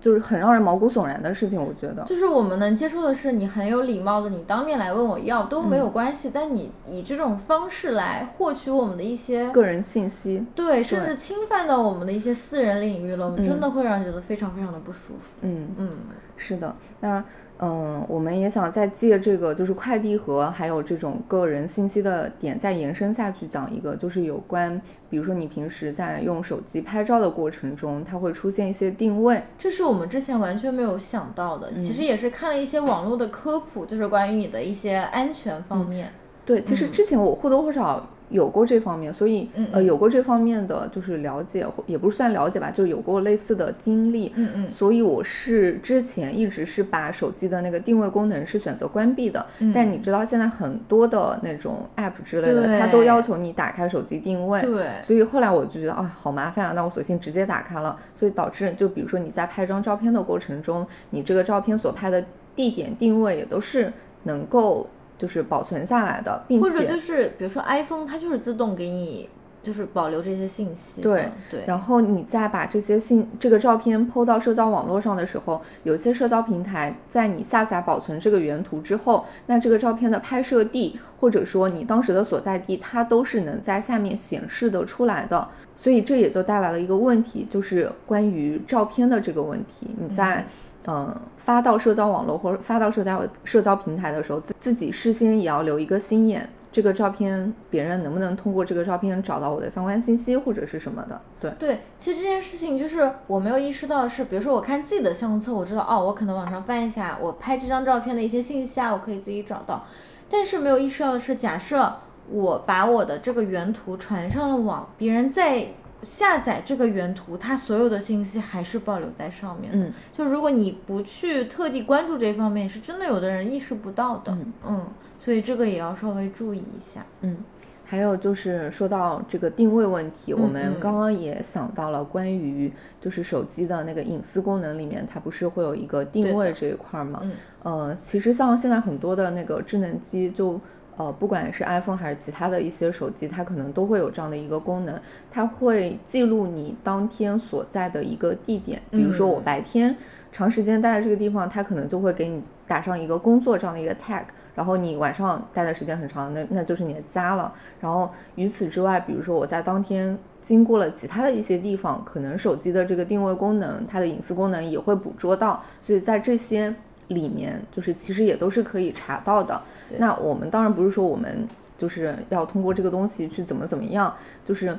就是很让人毛骨悚然的事情。我觉得，就是我们能接受的是你很有礼貌的，你当面来问我要都没有嗯关系，但你以这种方式来获取我们的一些个人信息，对，甚至侵犯到我们的一些私人领域了，我们真嗯的会让人觉得非常非常的不舒服。嗯，嗯，是的，那嗯，我们也想再借这个就是快递盒还有这种个人信息的点再延伸下去讲一个，就是有关，比如说你平时在用手机拍照的过程中，它会出现一些定位，这是我们之前完全没有想到的。其嗯实也是看了一些网络的科普，就是关于你的一些安全方面。对，其实嗯之前我或多或少有过这方面，所以嗯呃嗯有过这方面的就是了解，也不是算了解吧，就是有过类似的经历。嗯嗯所以我是之前一直是把手机的那个定位功能是选择关闭的，嗯但你知道现在很多的那种 app 之类的，它都要求你打开手机定位。对所以后来我就觉得啊，好麻烦啊，那我索性直接打开了。所以导致就比如说你在拍张照片的过程中，你这个照片所拍的地点定位也都是能够就是保存下来的，并且或者就是比如说 iPhone，它就是自动给你就是保留这些信息。对对，然后你再把这些信这个照片 PO 到社交网络上的时候，有些社交平台在你下载保存这个原图之后，那这个照片的拍摄地或者说你当时的所在地，它都是能在下面显示的出来的。所以这也就带来了一个问题，就是关于照片的这个问题。你在嗯、嗯发到社交网络或者发到社交社交平台的时候，自自己事先也要留一个心眼。这个照片，别人能不能通过这个照片找到我的相关信息或者是什么的？对，对，其实这件事情就是我没有意识到的是，比如说我看自己的相册，我知道哦，我可能往上翻一下，我拍这张照片的一些信息啊，我可以自己找到。但是没有意识到的是，假设我把我的这个原图传上了网，别人在下载这个原图，它所有的信息还是保留在上面的。嗯就如果你不去特地关注这方面，是真的有的人意识不到的。嗯所以这个也要稍微注意一下。嗯，还有就是说到这个定位问题，我们嗯刚刚也想到了关于就是手机的那个隐私功能里面，它不是会有一个定位这一块儿吗？嗯呃，其实像现在很多的那个智能机就。呃，不管是 iPhone 还是其他的一些手机，它可能都会有这样的一个功能，它会记录你当天所在的一个地点。比如说我嗯白天长时间待在这个地方，它可能就会给你打上一个工作这样的一个 tag，然后你晚上待的时间很长，那那就是你的家了。然后与此之外，比如说我在当天经过了其他的一些地方，可能手机的这个定位功能，它的隐私功能也会捕捉到，所以在这些里面，就是其实也都是可以查到的。那我们当然不是说我们就是要通过这个东西去怎么怎么样，就是。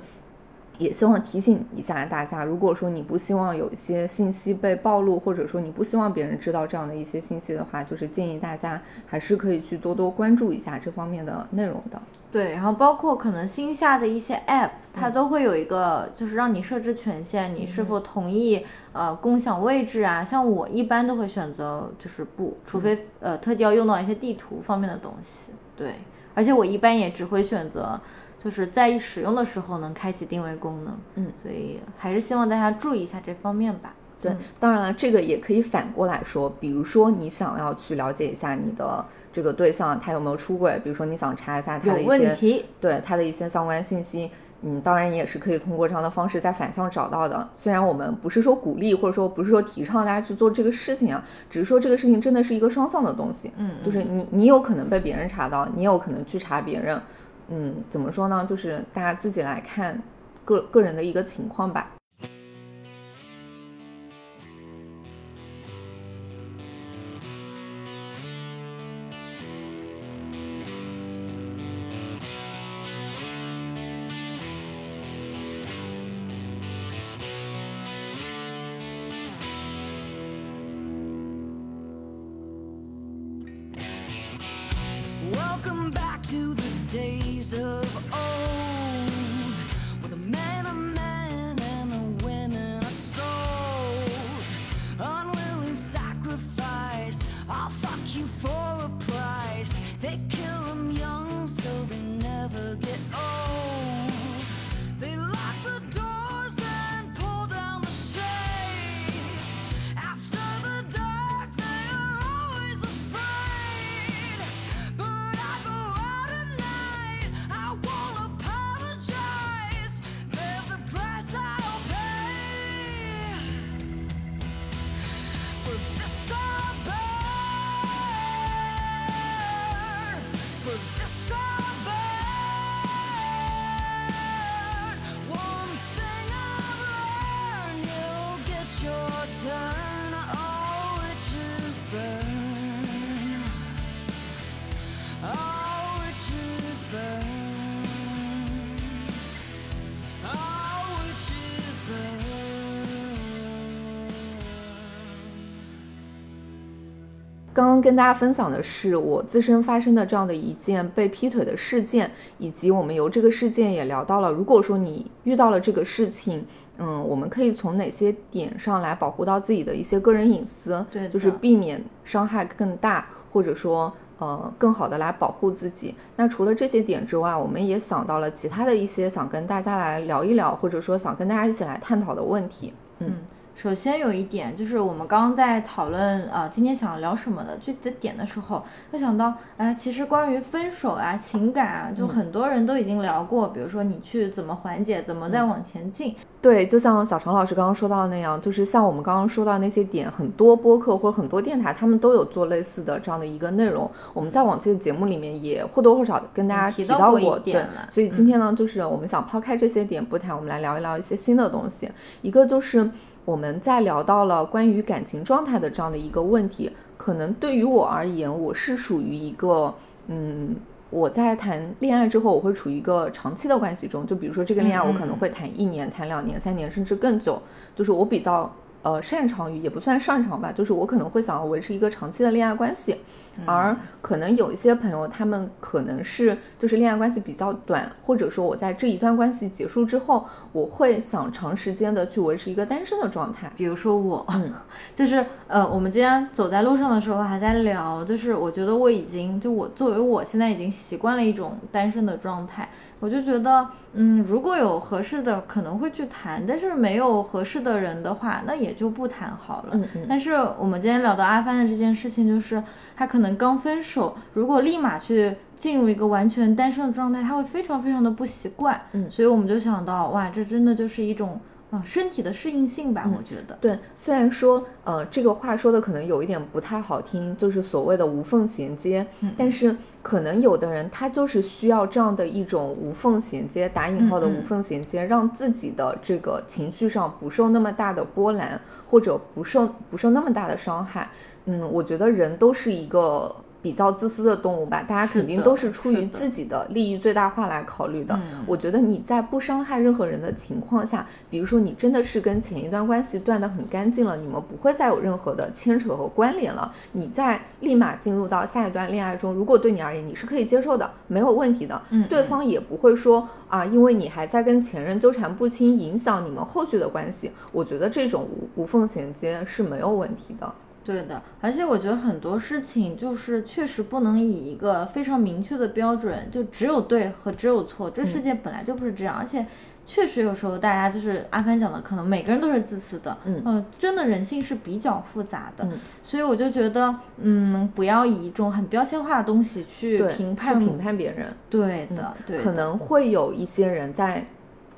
也希望提醒一下大家，如果说你不希望有一些信息被暴露，或者说你不希望别人知道这样的一些信息的话，就是建议大家还是可以去多多关注一下这方面的内容的。对，然后包括可能新下的一些 App，它都会有一个，就是让你设置权限，你是否同意呃共享位置啊？像我一般都会选择就是不，除非呃特地要用到一些地图方面的东西。对，而且我一般也只会选择就是在使用的时候能开启定位功能。嗯，所以还是希望大家注意一下这方面吧。对嗯，当然了，这个也可以反过来说，比如说你想要去了解一下你的这个对象他有没有出轨，比如说你想查一下他的一些问题，对他的一些相关信息，嗯，当然也是可以通过这样的方式在反向找到的。虽然我们不是说鼓励，或者说不是说提倡大家去做这个事情啊，只是说这个事情真的是一个双向的东西，嗯，就是你你有可能被别人查到，你有可能去查别人，嗯，怎么说呢？就是大家自己来看个个人的一个情况吧。刚刚跟大家分享的是我自身发生的这样的一件被劈腿的事件，以及我们由这个事件也聊到了，如果说你遇到了这个事情，嗯，我们可以从哪些点上来保护到自己的一些个人隐私，对就是避免伤害更大，或者说呃更好的来保护自己。那除了这些点之外，我们也想到了其他的一些想跟大家来聊一聊，或者说想跟大家一起来探讨的问题。嗯首先有一点就是我们刚刚在讨论呃今天想要聊什么的具体的点的时候，会想到哎，其实关于分手啊、情感啊，就很多人都已经聊过，比如说你去怎么缓解，怎么再往前进。对，就像小常老师刚刚说到的那样，就是像我们刚刚说到那些点，很多播客或者很多电台，他们都有做类似的这样的一个内容。我们在往期的节目里面也或多或少地跟大家提提到到过一对所以今天呢，就是我们想抛开这些点不谈，我们来聊一聊一些新的东西。一个就是我们在聊到了关于感情状态的这样的一个问题，可能对于我而言，我是属于一个嗯。我在谈恋爱之后，我会处于一个长期的关系中。就比如说这个恋爱，我可能会谈一年、谈两年、三年，甚至更久。就是我比较呃擅长于，也不算擅长吧，就是我可能会想要维持一个长期的恋爱关系。而可能有一些朋友，他们可能是就是恋爱关系比较短，或者说我在这一段关系结束之后，我会想长时间的去维持一个单身的状态。比如说我，嗯 就是呃，我们今天走在路上的时候还在聊，就是我觉得我已经就我作为我现在已经习惯了一种单身的状态，我就觉得嗯，如果有合适的可能会去谈，但是没有合适的人的话，那也就不谈好了。嗯嗯但是我们今天聊到阿帆的这件事情，就是他可能刚分手，如果立马去进入一个完全单身的状态，他会非常非常的不习惯。嗯所以我们就想到，哇，这真的就是一种啊、身体的适应性吧，我觉得。对，虽然说，呃，这个话说的可能有一点不太好听，就是所谓的无缝衔接，但是可能有的人他就是需要这样的一种无缝衔接，打引号的无缝衔接，让自己的这个情绪上不受那么大的波澜，或者不受不受那么大的伤害。嗯，我觉得人都是一个。比较自私的动物吧，大家肯定都是出于自己的利益最大化来考虑的。嗯我觉得你在不伤害任何人的情况下，比如说你真的是跟前一段关系断得很干净了，你们不会再有任何的牵扯和关联了，你再立马进入到下一段恋爱中，如果对你而言你是可以接受的，没有问题的，嗯对方也不会说啊，因为你还在跟前任纠缠不清，影响你们后续的关系。我觉得这种无无缝衔接是没有问题的。对的，而且我觉得很多事情就是确实不能以一个非常明确的标准，就只有对和只有错，这世界本来就不是这样，而且确实有时候大家就是阿帆讲的，可能每个人都是自私的，嗯呃真的人性是比较复杂的，嗯。所以我就觉得，嗯，不要以一种很标签化的东西去，评判去评判别人。对的，对的，可能。会有一些人在，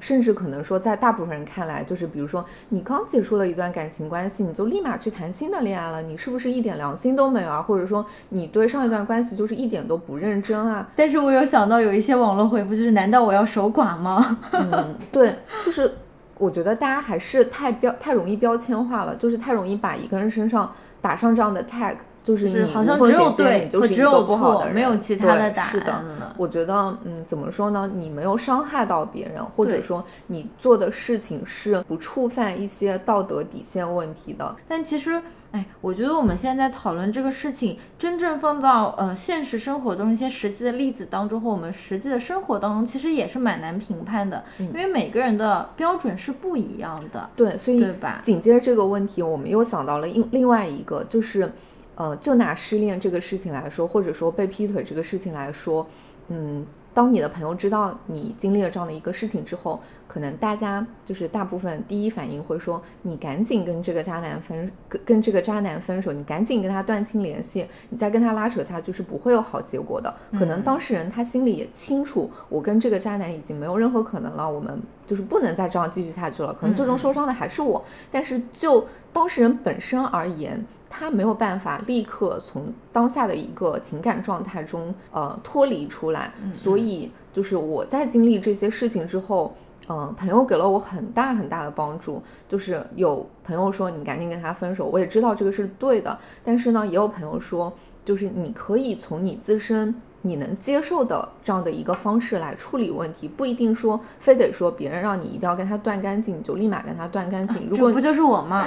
甚至可能说，在大部分人看来，就是比如说你刚结束了一段感情关系，你就立马去谈新的恋爱了，你是不是一点良心都没有啊？或者说你对上一段关系就是一点都不认真啊？但是我有想到有一些网络回复，就是难道我要守寡吗？嗯，对，就是我觉得大家还是太标太容易标签化了，就是太容易把一个人身上打上这样的 tag，就是好像只有对你就只有错不好的人，没有其他的对答是的我觉得，嗯，怎么说呢？你没有伤害到别人，或者说你做的事情是不触犯一些道德底线问题的。但其实，哎，我觉得我们现在在讨论这个事情，真正放到呃现实生活中一些实际的例子当中，和我们实际的生活当中，其实也是蛮难评判的，因为每个人的标准是不一样的。对，所以对吧紧接着这个问题，我们又想到了另另外一个，就是，呃，就拿失恋这个事情来说，或者说被劈腿这个事情来说，嗯，当你的朋友知道你经历了这样的一个事情之后，可能大家就是大部分第一反应会说，你赶紧跟这个渣男分，跟跟这个渣男分手，你赶紧跟他断清联系，你再跟他拉扯下去是不会有好结果的。可能当事人他心里也清楚，我跟这个渣男已经没有任何可能了，我们就是不能再这样继续下去了。可能最终受伤的还是我，但是就当事人本身而言，他没有办法立刻从当下的一个情感状态中呃脱离出来，所以就是我在经历这些事情之后。嗯，朋友给了我很大很大的帮助，就是有朋友说你赶紧跟他分手，我也知道这个是对的，但是呢，也有朋友说，就是你可以从你自身你能接受的这样的一个方式来处理问题，不一定说非得说别人让你一定要跟他断干净，你就立马跟他断干净。如果这不就是我吗？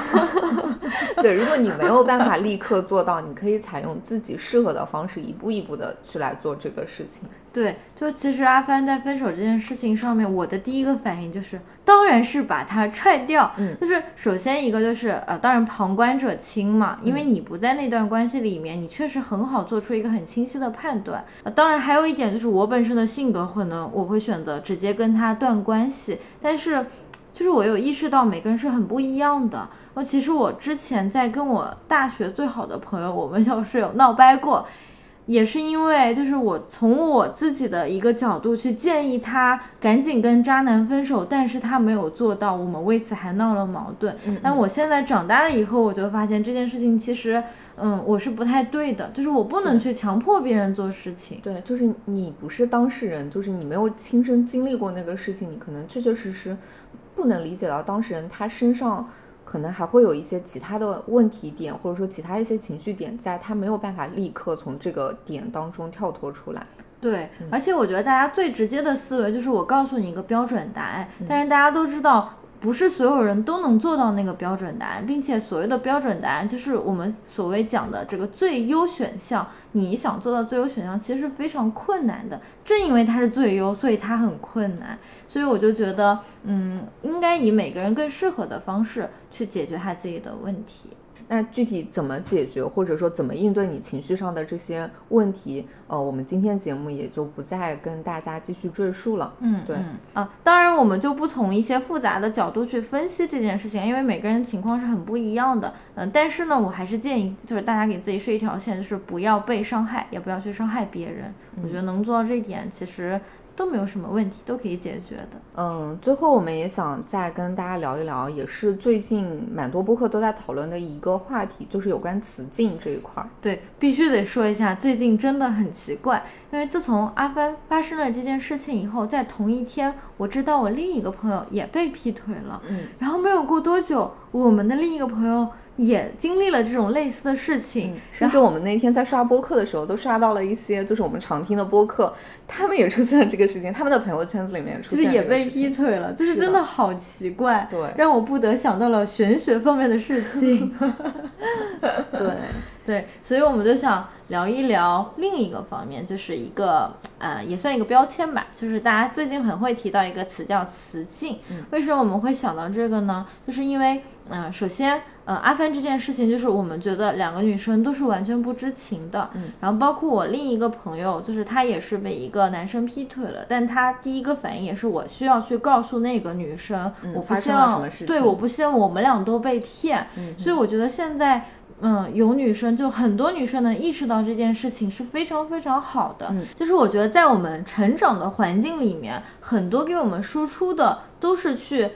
对，如果你没有办法立刻做到，你可以采用自己适合的方式，一步一步的去来做这个事情。对，就其实阿帆在分手这件事情上面，我的第一个反应就是，当然是把他踹掉。嗯就是首先一个就是呃，当然旁观者清嘛，因为你不在那段关系里面，你确实很好做出一个很清晰的判断。呃，当然还有一点就是我本身的性格，可能我会选择直接跟他断关系，但是。就是我有意识到每个人是很不一样的。呃，其实我之前在跟我大学最好的朋友，我们校室友闹掰过，也是因为就是我从我自己的一个角度去建议他赶紧跟渣男分手，但是他没有做到，我们为此还闹了矛盾。但我现在长大了以后，我就发现这件事情其实，嗯，我是不太对的，就是我不能去强迫别人做事情。对，就是你不是当事人，就是你没有亲身经历过那个事情，你可能确确实实不能理解到当事人他身上可能还会有一些其他的问题点，或者说其他一些情绪点在，他没有办法立刻从这个点当中跳脱出来。对，而且我觉得大家最直接的思维就是我告诉你一个标准答案，但是大家都知道。不是所有人都能做到那个标准答案，并且所谓的标准答案就是我们所谓讲的这个最优选项。你想做到最优选项，其实是非常困难的。正因为它是最优，所以它很困难。所以我就觉得，嗯，应该以每个人更适合的方式去解决他自己的问题。那具体怎么解决，或者说怎么应对你情绪上的这些问题，呃，我们今天节目也就不再跟大家继续赘述了。嗯，对嗯啊，当然我们就不从一些复杂的角度去分析这件事情，因为每个人情况是很不一样的。嗯，但是呢，我还是建议就是大家给自己设一条线，就是不要被伤害，也不要去伤害别人。我觉得能做到这一点，其实都没有什么问题，都可以解决的。嗯，最后我们也想再跟大家聊一聊，也是最近蛮多播客都在讨论的一个话题，就是有关雌竞这一块儿。对，必须得说一下，最近真的很奇怪，因为自从阿帆发生了这件事情以后，在同一天，我知道我另一个朋友也被劈腿了，嗯，然后没有过多久，我们的另一个朋友也经历了这种类似的事情，甚至我们那天在刷播客的时候，都刷到了一些就是我们常听的播客，他们也出现了这个事情，他们的朋友圈子里面出现就是也被劈腿了，就是真的好奇怪，对让我不得想到了玄学方面的事情。对，对，所以我们就想聊一聊另一个方面，就是一个呃，也算一个标签吧，就是大家最近很会提到一个词叫雌竞。为什么我们会想到这个呢？就是因为，嗯、首先，呃，阿帆这件事情，就是我们觉得两个女生都是完全不知情的。嗯，然后包括我另一个朋友，就是她也是被一个男生劈腿了，但她第一个反应也是我需要去告诉那个女生，我不希嗯发生了什望么事对，我不希望我们俩都被骗。嗯所以我觉得现在。嗯，有女生就很多女生能意识到这件事情是非常非常好的。嗯就是我觉得在我们成长的环境里面，很多给我们输出的都是去，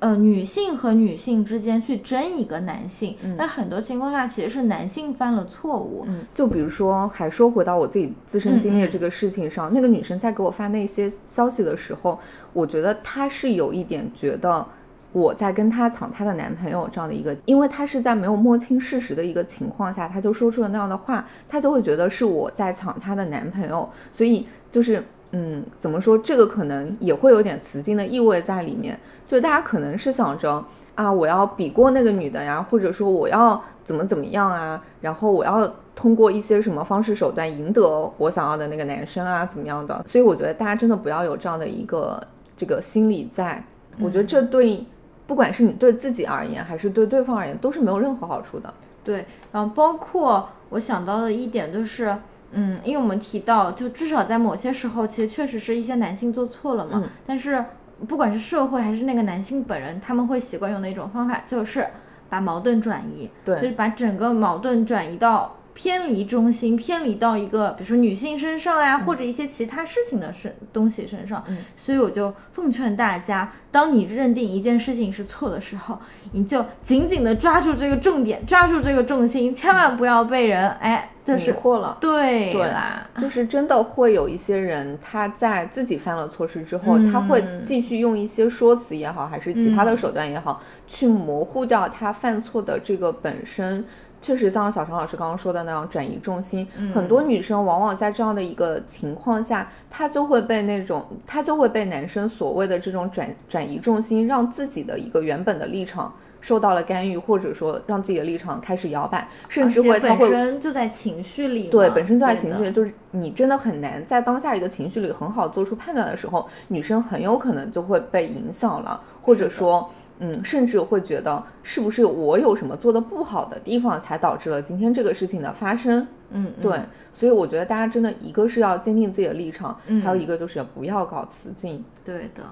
呃，女性和女性之间去争一个男性。嗯但很多情况下其实是男性犯了错误。嗯，就比如说，还说回到我自己自身经历的这个事情上，那个女生在给我发那些消息的时候，我觉得她是有一点觉得我在跟她抢她的男朋友这样的一个，因为她是在没有摸清事实的一个情况下，她就说出了那样的话，她就会觉得是我在抢她的男朋友，所以就是。嗯，怎么说？这个可能也会有点雌竞的意味在里面，就是大家可能是想着啊，我要比过那个女的呀，或者说我要怎么怎么样啊，然后我要通过一些什么方式手段赢得我想要的那个男生啊，怎么样的？所以我觉得大家真的不要有这样的一个这个心理在，我觉得这对不管是你对自己而言，还是对对方而言，都是没有任何好处的。对，然后包括我想到的一点就是，嗯，因为我们提到，就至少在某些时候，其实确实是一些男性做错了嘛，嗯但是不管是社会还是那个男性本人，他们会习惯用的一种方法，就是把矛盾转移，对就是把整个矛盾转移到。偏离中心，偏离到一个比如说女性身上呀，或者一些其他事情的身东西身上。嗯所以我就奉劝大家，当你认定一件事情是错的时候，你就紧紧的抓住这个重点，抓住这个重心，千万不要被人哎，就是迷惑了。对对啦，就是真的会有一些人，他在自己犯了错事之后，嗯他会继续用一些说辞也好，还是其他的手段也好，去模糊掉他犯错的这个本身。确实，像小常老师刚刚说的那样，转移重心。很多女生往往在这样的一个情况下，她就会被那种，她就会被男生所谓的这种转转移重心，让自己的一个原本的立场受到了干预，或者说让自己的立场开始摇摆，甚至会而且本身就在情绪里，对，本身就在情绪里，就是你真的很难在当下一个情绪里很好做出判断的时候，女生很有可能就会被影响了，或者说，嗯，甚至会觉得是不是我有什么做的不好的地方，才导致了今天这个事情的发生。嗯，嗯对，所以我觉得大家真的一个是要坚定自己的立场，嗯还有一个就是不要搞雌竞。对的。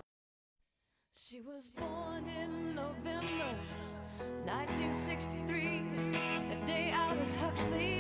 1963. The day Aldous Huxley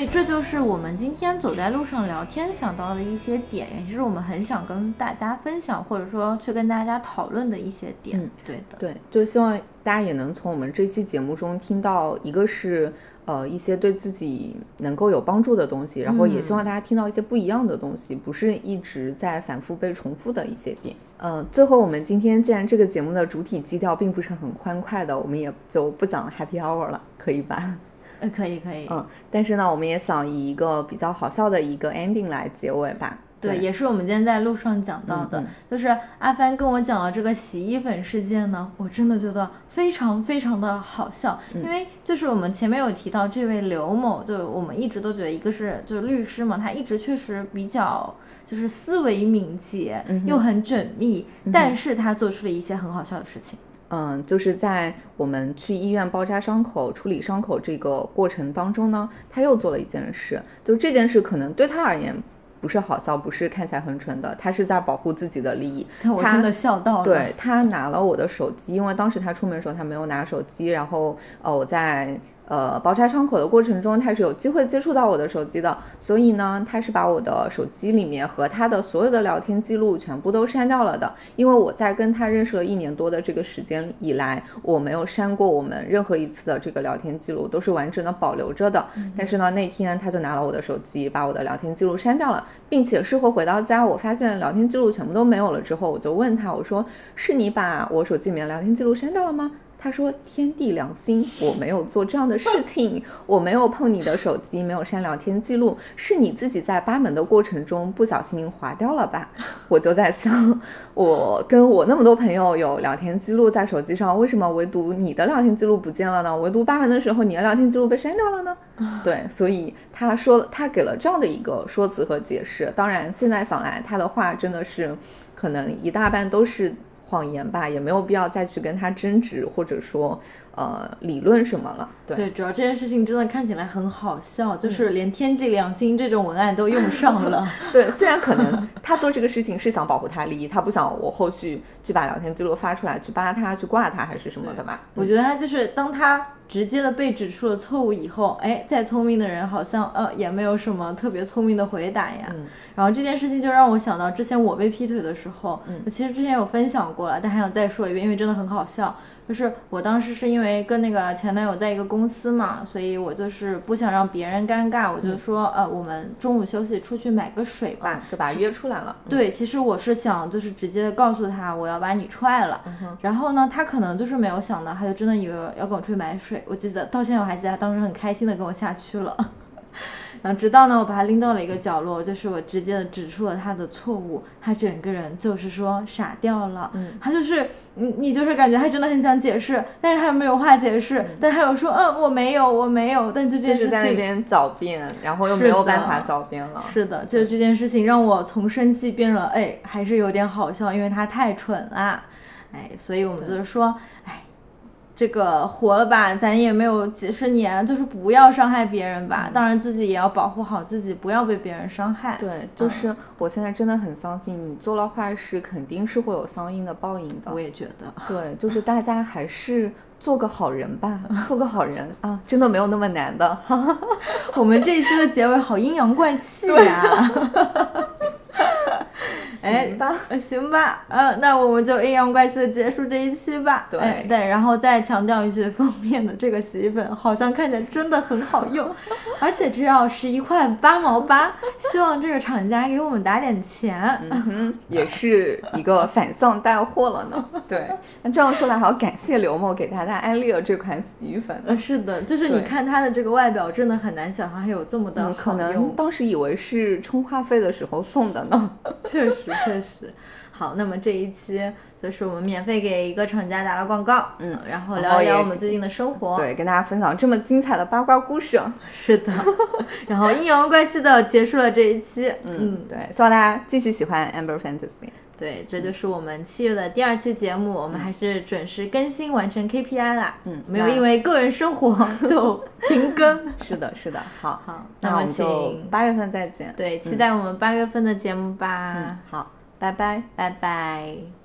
以这就是我们今天走在路上聊天想到的一些点，也是我们很想跟大家分享，或者说去跟大家讨论的一些点。嗯对的，对，就是希望大家也能从我们这期节目中听到，一个是呃一些对自己能够有帮助的东西，然后也希望大家听到一些不一样的东西，不是一直在反复被重复的一些点。呃，最后我们今天既然这个节目的主体基调并不是很欢快的，我们也就不讲 Happy Hour 了，可以吧？呃，可以可以，嗯，但是呢，我们也想以一个比较好笑的一个 ending 来结尾吧。对，也是我们今天在路上讲到的，嗯嗯。就是阿帆跟我讲了这个洗衣粉事件呢，我真的觉得非常非常的好笑，嗯。因为就是我们前面有提到这位刘某，就我们一直都觉得一个是就是律师嘛，他一直确实比较就是思维敏捷，嗯又很缜密，但是他做出了一些很好笑的事情。嗯，就是在我们去医院包扎伤口、处理伤口这个过程当中呢，他又做了一件事，就是这件事可能对他而言不是好笑，不是看起来很蠢的，他是在保护自己的利益。他真的笑到了，对他拿了我的手机，因为当时他出门的时候他没有拿手机，然后呃我在呃包拆窗口的过程中，他是有机会接触到我的手机的，所以呢，他是把我的手机里面和他的所有的聊天记录全部都删掉了的，因为我在跟他认识了一年多的这个时间以来，我没有删过我们任何一次的这个聊天记录，都是完整的保留着的。但是呢，那天他就拿了我的手机，把我的聊天记录删掉了，并且事后回到家，我发现聊天记录全部都没有了之后，我就问他，我说：“是你把我手机里面聊天记录删掉了吗？”他说：“天地良心，我没有做这样的事 情，我没有碰你的手机，没有删聊天记录，是你自己在扒门的过程中不小心划掉了吧？”我就在想，我跟我那么多朋友有聊天记录在手机上，为什么唯独你的聊天记录不见了呢？唯独扒门的时候，你的聊天记录被删掉了呢？对，所以他说他给了这样的一个说辞和解释。当然，现在想来，他的话真的是可能一大半都是谎言吧，也没有必要再去跟他争执或者说呃理论什么了。对，对，主要这件事情真的看起来很好笑，就是连天地良心这种文案都用上了。对，虽然可能他做这个事情是想保护他利益，他不想我后续去把聊天记录发出来，去扒他，去挂他，还是什么的吧。我觉得他就是当他直接的被指出了错误以后，哎，再聪明的人好像呃也没有什么特别聪明的回答呀。嗯然后这件事情就让我想到之前我被劈腿的时候，嗯其实之前有分享过了，但还想再说一遍，因为真的很好笑。就是我当时是因为跟那个前男友在一个公司嘛，所以我就是不想让别人尴尬，我就说、呃，我们中午休息出去买个水吧。就把他约出来了。嗯，对，其实我是想就是直接的告诉他我要把你踹了，然后呢，他可能就是没有想到，他就真的以为要跟我出去买水。我记得到现在我还记得他当时很开心的跟我下去了，然后直到呢我把他拎到了一个角落，就是我直接的指出了他的错误，他整个人就是说傻掉了，嗯。他就是你你就是感觉他真的很想解释，但是他又没有话解释，但他又说嗯我没有我没有，但这件事情就是在那边狡辩，然后又没有办法狡辩了。是的，就是这件事情让我从生气变了，哎，还是有点好笑，因为他太蠢了，哎，所以我们就是说，哎，这个活了吧，咱也没有几十年，就是不要伤害别人吧，当然自己也要保护好自己，不要被别人伤害。对，就是我现在真的很相信，你做了坏事，肯定是会有相应的报应的。我也觉得，对，就是大家还是做个好人吧，做个好人啊，真的没有那么难的。我们这一期的结尾好阴阳怪气呀、哎，行吧呃行吧，呃，那我们就阴阳怪气的结束这一期吧。对哎对，然后再强调一句，封面的这个洗衣粉好像看起来真的很好用，而且只要十一块八毛八，希望这个厂家给我们打点钱。嗯哼，也是一个反向带货了呢。对，那这样说来，还要感谢刘某给大家安利了这款洗衣粉。呃，是的，就是你看它的这个外表，真的很难想象还有这么的嗯，可能。当时以为是充话费的时候送的呢。确实确实。好，那么这一期就是我们免费给一个厂家打了广告，嗯，然后聊一聊我们最近的生活。对，跟大家分享这么精彩的八卦故事。是的，然后阴阳怪气的结束了这一期。嗯，对，希望大家继续喜欢 Amber Fantasy。对，这就是我们七月的第二期节目，我们还是准时更新，完成 KPI 啦。嗯没有因为个人生活 就停更。是的，是的，好，好，那我们就请八月份再见。对期待我们八月份的节目吧。嗯，好，拜拜。拜拜。